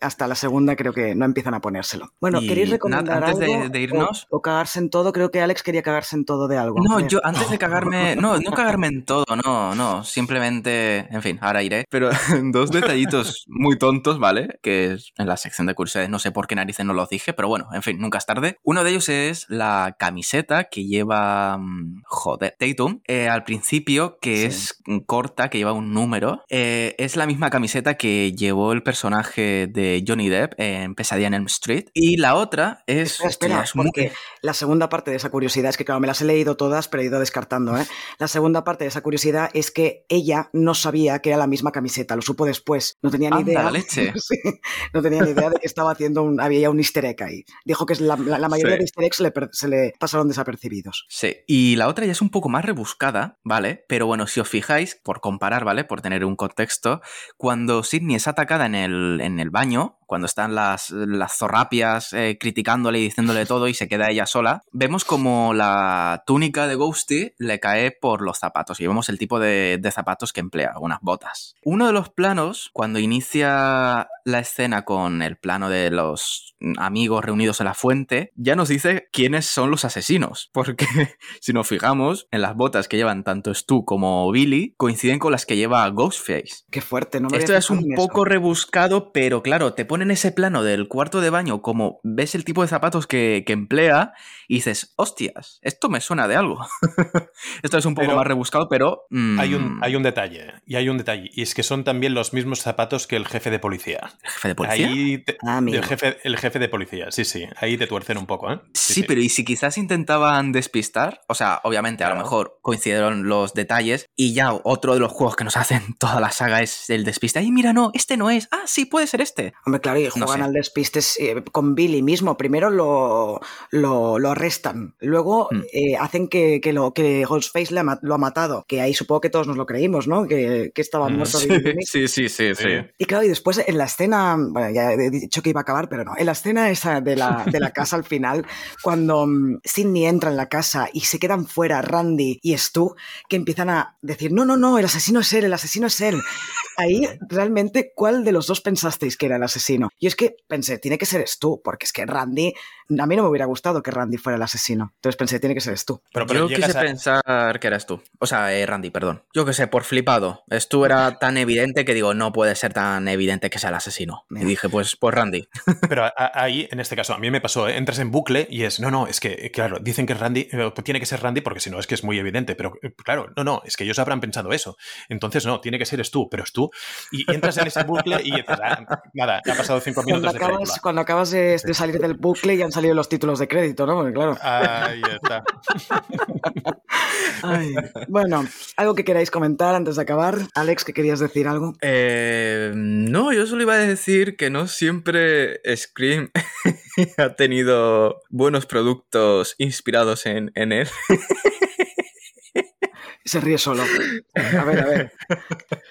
S3: Hasta la segunda creo que no empiezan a ponérselo. Bueno, ¿queréis recomendar
S5: antes
S3: algo?
S5: De, irnos.
S3: O, cagarse en todo, creo que Alex quería cagarse en todo de algo.
S5: No, yo antes de cagarme, no, no cagarme en todo, no, no simplemente, en fin, ahora iré. Pero dos detallitos muy tontos, ¿vale? Que es en la sección de curiosidades, no sé por qué narices no los dije, pero bueno, en fin, nunca es tarde. Uno de ellos es la camiseta que lleva, mm, joder, Tatum, eh, al principio, que es corta, que lleva un número. Eh, es la misma camiseta que llevó el personaje de Johnny Depp en Pesadilla en Elm Street. Y la otra es...
S3: Espera, porque la segunda parte de esa curiosidad es que, claro, me las he leído todas, pero he ido descartando, ¿eh? La segunda parte de esa curiosidad es que ella no sabía que era la misma camiseta, lo supo después. No tenía ni idea.
S5: leche.
S3: no tenía ni idea de que estaba haciendo un, había un easter egg ahí. Dijo que la, mayoría de easter eggs se le pasaron desapercibidos.
S5: Sí. Y la otra ya es un poco más rebuscada, ¿vale? Pero bueno, si os fijáis, por comparar, ¿vale? Por tener un contexto, cuando Sidney es atacada en el, en el baño, cuando están las, las zorrapias eh, criticándole y diciéndole todo y se queda ella sola, vemos como la túnica de Ghosty le cae por los zapatos y vemos el tipo de, de zapatos que emplea, unas botas. Uno de los planos, cuando inicia la escena con el plano de los amigos reunidos en la fuente, ya nos dice quiénes son los asesinos, porque si nos fijamos, en las botas que llevan tanto Stu como Billy coinciden con las que lleva Ghostface.
S3: Qué fuerte, ¿no?
S5: Me Esto es un poco rebuscado, pero claro, te pone en ese plano del cuarto de baño como ves el tipo de zapatos que, emplea y dices, hostias, esto me suena de algo. esto es un poco más rebuscado, pero...
S4: Hay, un, mm, hay un detalle, y hay un detalle, y es que son también los mismos zapatos que el jefe de policía.
S5: ¿El jefe de policía?
S4: Ahí ah, el, jefe, el jefe de policía, sí, sí, ahí te tuercen un poco, ¿eh?
S5: Sí, pero ¿y si quizás intentaban despistar? O sea, obviamente, a lo mejor coincidieron los detalles y ya otro de los juegos que nos hacen toda la saga es el despiste. Ay, mira, no, este no es. Ah, sí, puede ser este.
S3: Hombre, claro, y juegan al despiste eh, con Billy mismo. Primero lo, lo, arrestan, luego mm. eh, hacen que, que, lo, que Ghostface lo ha matado, que ahí supongo que todos nos lo creímos, ¿no? Que, que estaba mm, muerto.
S5: Sí, sí, sí, sí,
S3: Y claro, y después en la escena, bueno, ya he dicho que iba a acabar, pero no, en la escena esa de la, de la casa al final, cuando mm, Sidney entra en la casa y se quedan fuera Randy y Stu, que empiezan a decir, no, no, no, el asesino es él, el asesino es él. Ahí, realmente, ¿cuál de los dos pensasteis que era el asesino? Y es que pensé, tiene que ser Stu, porque es que Randy a mí no me hubiera gustado que Randy fuera el asesino. Entonces pensé, tiene que ser tú.
S5: Pero, yo quise pensar que eras tú. O sea, eh, Randy, perdón. Yo que sé, por flipado. Esto era tan evidente que digo, no puede ser tan evidente que sea el asesino. Y dije, pues, pues Randy.
S4: Pero ahí, en este caso, a mí me pasó, ¿eh? entras en bucle y es, no, no, es que, claro, dicen que Randy, eh, tiene que ser Randy porque si no es que es muy evidente. Pero claro, no, no, es que ellos habrán pensado eso. Entonces, no, tiene que ser tú, pero es tú. Y entras en ese bucle y dices, ah, nada, ha pasado cinco minutos
S3: cuando
S4: acabas,
S3: de Cuando acabas de, de salir del bucle y han salido los títulos de crédito ¿no? claro.
S4: Ahí está.
S3: bueno, algo que queráis comentar antes de acabar. Alex, ¿qué querías decir algo?
S5: Eh, no, yo solo iba a decir que no siempre Scream ha tenido buenos productos inspirados en, en él.
S3: Se ríe solo. A ver, a ver.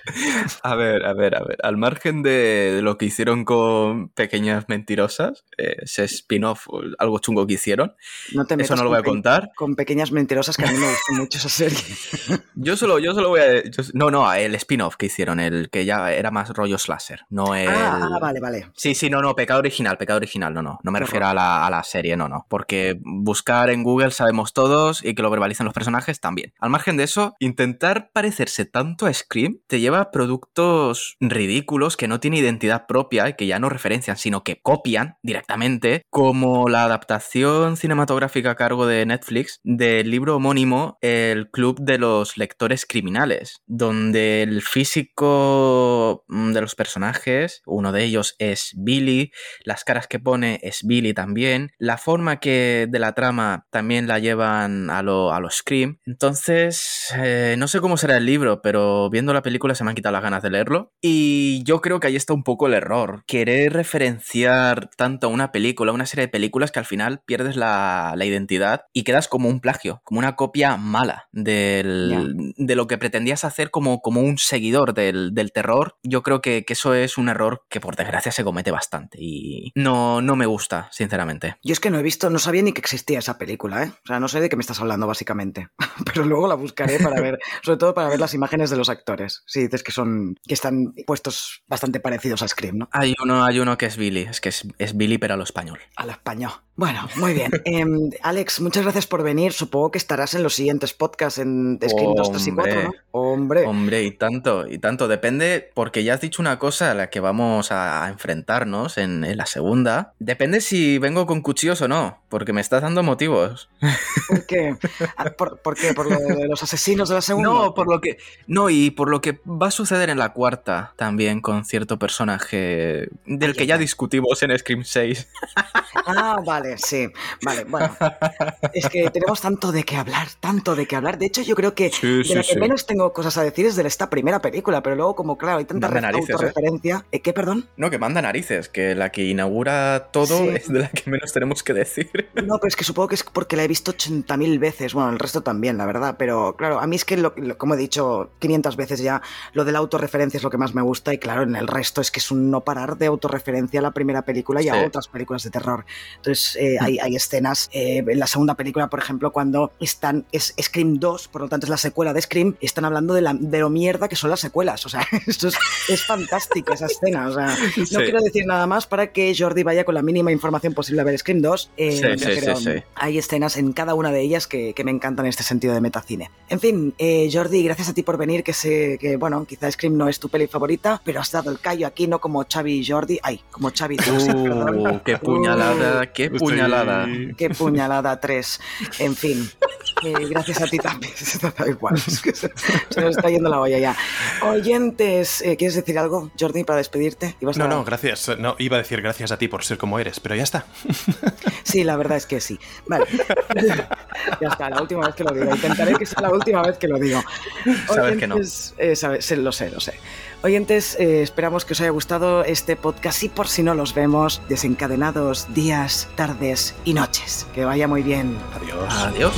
S5: A ver, a ver, a ver. Al margen de, lo que hicieron con Pequeñas Mentirosas, ese spin-off, algo chungo que hicieron, no te eso no lo voy a contar.
S3: Con Pequeñas Mentirosas, que a mí me gustó mucho esa serie.
S5: Yo solo, yo solo voy a... no, no, el spin-off que hicieron, el que ya era más rollo slasher, no el...
S3: Ah, ah, vale, vale.
S5: Sí, sí, no, no, pecado original, pecado original, no, no. No me refiero a la, a la serie, no, no. Porque buscar en Google sabemos todos y que lo verbalizan los personajes también. Al margen de eso, intentar parecerse tanto a Scream te lleva a productos ridículos que no tienen identidad propia y que ya no referencian, sino que copian directamente, como la adaptación cinematográfica a cargo de Netflix del libro homónimo El Club de los Lectores Criminales, donde el físico mm, de los personajes, uno de ellos es Billy, las caras que pone es Billy también, la forma que de la trama también la llevan a lo, a lo Scream. Entonces, eh, no sé cómo será el libro, pero viendo la película se me han quitado las ganas de leerlo. Y yo creo que ahí está un poco el error. Querer referenciar tanto a una película, a una serie de películas que al final pierdes la, identidad y quedas como un plagio, como una copia mala de lo que pretendías hacer como, como un seguidor del, terror. Yo creo que, eso es un error que por desgracia se comete bastante y no, no me gusta, sinceramente.
S3: Yo es que no he visto, no sabía ni que existía esa película, ¿eh? O sea, no sé de qué me estás hablando básicamente, pero luego la buscaré para ver, sobre todo para ver las imágenes de los actores. Si dices que son, que están puestos bastante parecidos a Scream, ¿no?
S5: Hay uno, hay uno que es Billy, es que es, es Billy pero a lo español.
S3: A lo español. Bueno, muy bien. Em, Alex, muchas gracias por venir. Supongo que estarás en los siguientes podcasts en Scream 2, 3 y 4, ¿no?
S5: Hombre. Hombre, y tanto, y tanto. Depende, porque ya has dicho una cosa a la que vamos a enfrentarnos en, la segunda. Depende si vengo con cuchillos o no, porque me estás dando motivos.
S3: ¿Por qué? Ah, ¿Por, qué? ¿Por lo de los asesinos la segunda?
S5: No, por lo que. No, y por lo que va a suceder en la cuarta también con cierto personaje del que ya discutimos en Scream 6.
S3: Ah, vale, sí. Vale, bueno. Es que tenemos tanto de qué hablar, tanto de qué hablar. De hecho, yo creo que de lo que menos tengo cosas a decir es de esta primera película, pero luego, como claro, hay tanta
S5: narices,
S3: referencia. ¿eh? ¿Qué, perdón?
S5: No, que manda narices, que la que inaugura todo es de la que menos tenemos que decir.
S3: No, pero es que supongo que es porque la he visto 80.000 veces. Bueno, el resto también, la verdad. Pero claro, a mí es que, como he dicho 500 veces ya, lo de la autorreferencia es lo que más me gusta. Y claro, en el resto es que es un no parar de autorreferencia a la primera película y a otras películas de terror. Entonces, eh, mm. hay, hay, escenas eh, en la segunda película, por ejemplo, cuando están. Es Scream 2, por lo tanto es la secuela de Scream, están hablando de, la, de lo mierda que son las secuelas. O sea, esto es, es fantástico, esa escena. O sea, no quiero decir nada más para que Jordi vaya con la mínima información posible a ver Scream 2.
S5: Eh, sí,
S3: hay escenas en cada una de ellas que, que, me encantan en este sentido de metacine. En fin, eh, Jordi, gracias a ti por venir, que sé que, bueno, quizá Scream no es tu peli favorita, pero has dado el callo aquí, no como Xavi y Jordi. Ay, como Xavi.
S5: Uh, qué puñalada, qué puñalada.
S3: Qué puñalada 3. En fin. Eh, gracias a ti también. igual. se, nos está yendo la olla ya. Oyentes, eh, ¿quieres decir algo, Jordi, para despedirte?
S4: No, no, gracias. No, iba a decir gracias a ti por ser como eres, pero ya está.
S3: Sí, la verdad es que sí. Vale. ya está, la última vez que lo digo. Intentaré que sea la última vez que lo digo.
S5: Sabes que no.
S3: Eh, lo sé, lo sé. Oyentes, eh, esperamos que os haya gustado este podcast y por si no los vemos, desencadenados días, tardes y noches. Que vaya muy bien.
S4: Adiós.
S5: Adiós.